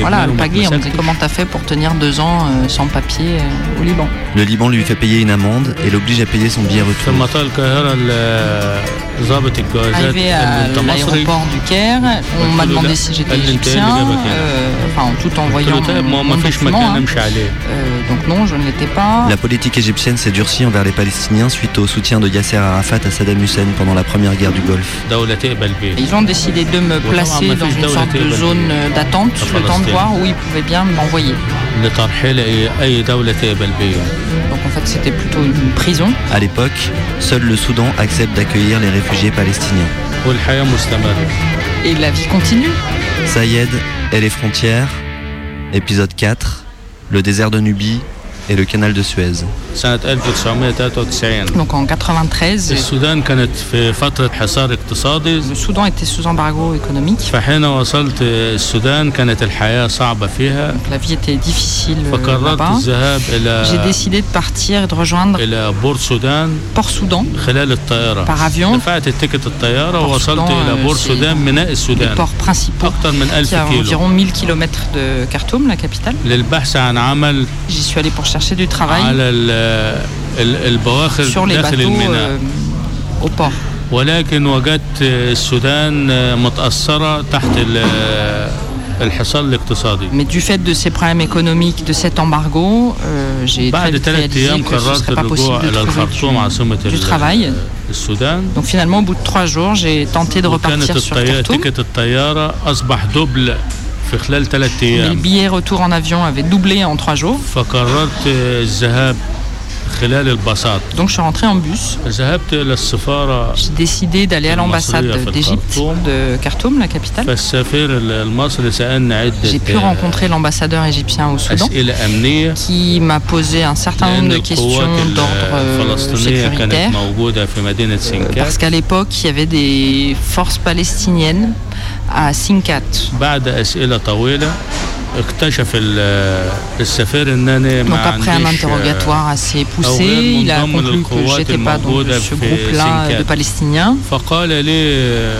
Speaker 21: voilà, alpagué. On me dit comment t'as fait pour tenir deux ans euh, sans papier euh, au Liban?
Speaker 12: Le Liban lui fait payer une amende et l'oblige à payer son billet retour.
Speaker 21: Arrivé à l'aéroport du Caire, on m'a demandé si j'étais égyptien, euh, enfin tout en voyant mon, mon document, hein. Euh, donc non, je ne l'étais pas.
Speaker 12: La politique égyptienne s'est durcie envers les Palestiniens suite au soutien de Yasser Arafat à Saddam Hussein pendant la première guerre du Golfe.
Speaker 21: Ils ont décidé de me placer dans une sorte de zone d'attente, le temps de voir où ils pouvaient bien m'envoyer c'était plutôt une prison.
Speaker 12: À l'époque, seul le Soudan accepte d'accueillir les réfugiés palestiniens.
Speaker 21: Et la vie continue.
Speaker 12: Saïd et les frontières, épisode 4, le désert de Nubie, et le canal de Suez.
Speaker 21: Donc en 93, le Soudan était sous embargo économique. La vie était difficile. Euh, J'ai décidé de partir et de rejoindre
Speaker 52: Port-Soudan
Speaker 21: par avion. Euh, les ports principaux qui
Speaker 52: à
Speaker 21: environ 1000 km de Khartoum, la capitale. J'y suis allé pour chercher du travail
Speaker 52: على ال- ال- البواخر
Speaker 21: sur les
Speaker 52: داخل
Speaker 21: bateaux
Speaker 52: الميناء
Speaker 21: euh, au port.
Speaker 52: ولكن وجدت السودان متأثرة تحت ال- الحصار الاقتصادي
Speaker 21: Mais du fait de ces problèmes économiques, de cet embargo, euh, j'ai très
Speaker 52: بعد
Speaker 21: vite
Speaker 52: ثلاث
Speaker 21: réalisé
Speaker 52: أيام
Speaker 21: que ce ne
Speaker 52: قررت
Speaker 21: serait pas possible
Speaker 52: الرجوع
Speaker 21: de
Speaker 52: إلى
Speaker 21: trouver
Speaker 52: الخرطوم عاصمة
Speaker 21: du
Speaker 52: ال-
Speaker 21: travail.
Speaker 52: السودان
Speaker 21: Donc finalement, au bout de trois jours, j'ai tenté de
Speaker 52: وكانت
Speaker 21: repartir sur
Speaker 52: الطيارة
Speaker 21: Khartoum.
Speaker 52: تيكت الطيارة أصبح دبل في خلال ثلاث
Speaker 21: Mais le
Speaker 52: أيام
Speaker 21: billet retour en avion avait doublé en trois jours.
Speaker 52: فقررت الذهاب خلال الباصات
Speaker 21: Donc je suis rentré en bus.
Speaker 52: ذهبت إلى السفارة
Speaker 21: J'ai décidé d'aller à l'ambassade d'Égypte, de Khartoum, la capitale.
Speaker 52: فالسفير المصري سألني عدة
Speaker 21: J'ai pu rencontrer l'ambassadeur égyptien au Soudan
Speaker 52: أسئلة أمنية
Speaker 21: qui m'a posé un certain nombre
Speaker 52: لأن
Speaker 21: de questions
Speaker 52: القوات
Speaker 21: d'ordre euh,
Speaker 52: الفلسطينية كانت
Speaker 21: sécuritaire.
Speaker 52: موجودة في مدينة سنكات
Speaker 21: Parce qu'à l'époque, il y avait des forces palestiniennes à Sinkat.
Speaker 52: بعد أسئلة طويلة اكتشف ال- السفير انني
Speaker 21: Donc
Speaker 52: ما
Speaker 21: après un
Speaker 52: عنديش
Speaker 21: interrogatoire assez poussé,
Speaker 52: غير
Speaker 21: il a
Speaker 52: منضم
Speaker 21: conclu que
Speaker 52: للقوات
Speaker 21: j'étais pas dans
Speaker 52: الموجودة
Speaker 21: ce
Speaker 52: في
Speaker 21: groupe-là de
Speaker 52: سنكات.
Speaker 21: Palestiniens.
Speaker 52: فقال لي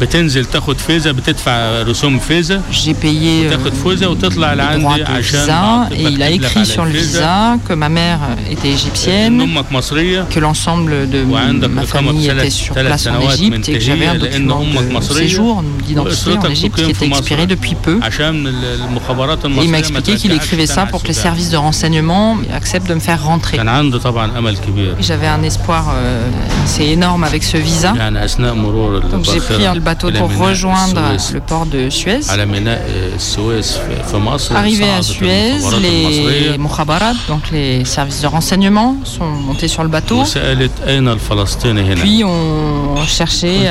Speaker 52: بتنزل تاخد فيزا بتدفع رسوم فيزا
Speaker 21: J'ai payé euh,
Speaker 52: وتاخد فيزا وتطلع
Speaker 21: le
Speaker 52: لعندي
Speaker 21: droit de
Speaker 52: عشان
Speaker 21: visa
Speaker 52: أعطي-
Speaker 21: et il a
Speaker 52: بكتب لك
Speaker 21: écrit
Speaker 52: على
Speaker 21: sur le
Speaker 52: الفيزا
Speaker 21: visa que ma mère était
Speaker 52: إن
Speaker 21: égyptienne,
Speaker 52: أمك مصرية
Speaker 21: que l'ensemble de
Speaker 52: وعندك
Speaker 21: ma
Speaker 52: إقامة
Speaker 21: famille était
Speaker 52: ثلاث
Speaker 21: sur
Speaker 52: ثلاث
Speaker 21: place en
Speaker 52: سنوات
Speaker 21: Égypte et que j'avais un
Speaker 52: منتهية لأن
Speaker 21: document
Speaker 52: أمك
Speaker 21: de
Speaker 52: مصرية
Speaker 21: séjour d'identité en
Speaker 52: وأسرتك
Speaker 21: Égypte qui
Speaker 52: تقيم
Speaker 21: était
Speaker 52: في مصر
Speaker 21: expiré depuis peu.
Speaker 52: عشان المخابرات
Speaker 21: Et il
Speaker 52: المصرية
Speaker 21: m'a
Speaker 52: ما
Speaker 21: expliqué qu'il
Speaker 52: ترجعكش
Speaker 21: écrivait ça
Speaker 52: تاني
Speaker 21: pour que les
Speaker 52: على السودان.
Speaker 21: services de renseignement acceptent de me faire rentrer.
Speaker 52: كان عنده طبعا أمل كبير
Speaker 21: J'avais un espoir euh, c'est énorme avec ce visa.
Speaker 52: يعني أثناء مرور
Speaker 21: Donc j'ai pris
Speaker 52: الباخرة
Speaker 21: le pour rejoindre le port de Suez. Arrivé à Suez, les Mukhabarat, donc les services de renseignement, sont montés sur le bateau. Puis on cherchait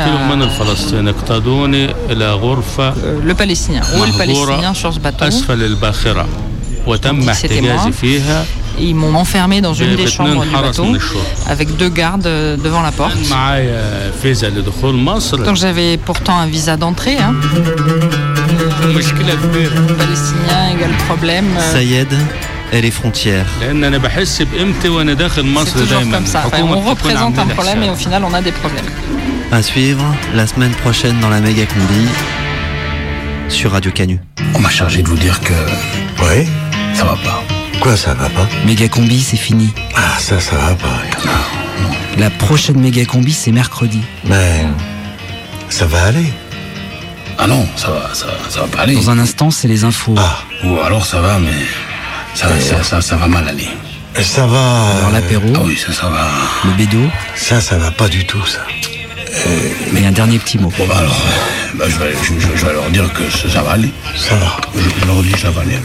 Speaker 21: le euh, Palestinien. Ou le Palestinien sur ce bateau? ils m'ont enfermé dans une des chambres du bateau avec deux gardes euh, devant la porte. Donc j'avais pourtant un visa d'entrée. Hein. Palestinien égale problème. Euh.
Speaker 12: Sayed et les frontières.
Speaker 21: C'est toujours comme ça. On représente un problème et au final on a des problèmes.
Speaker 12: À suivre la semaine prochaine dans la méga combi sur Radio Canu.
Speaker 53: On m'a chargé de vous dire que oui, ça va pas. Quoi, ça va pas
Speaker 50: Méga combi, c'est fini.
Speaker 53: Ah, ça, ça va pas.
Speaker 50: La prochaine méga combi, c'est mercredi.
Speaker 53: Mais. Ça va aller. Ah non, ça va, ça, ça va pas aller.
Speaker 50: Dans un instant, c'est les infos.
Speaker 53: Ah. Ou alors ça va, mais. Ça, ça, ça, ça va mal aller. Ça va.
Speaker 50: Alors l'apéro.
Speaker 53: Ah oui, ça, ça va.
Speaker 50: Le bédo.
Speaker 53: Ça, ça va pas du tout, ça.
Speaker 50: Et un dernier petit mot.
Speaker 53: Bon, bah alors, bah, je, vais, je, je- je vais leur dire que ça, ça va aller. Ça va. Je, je leur dis ça va aller.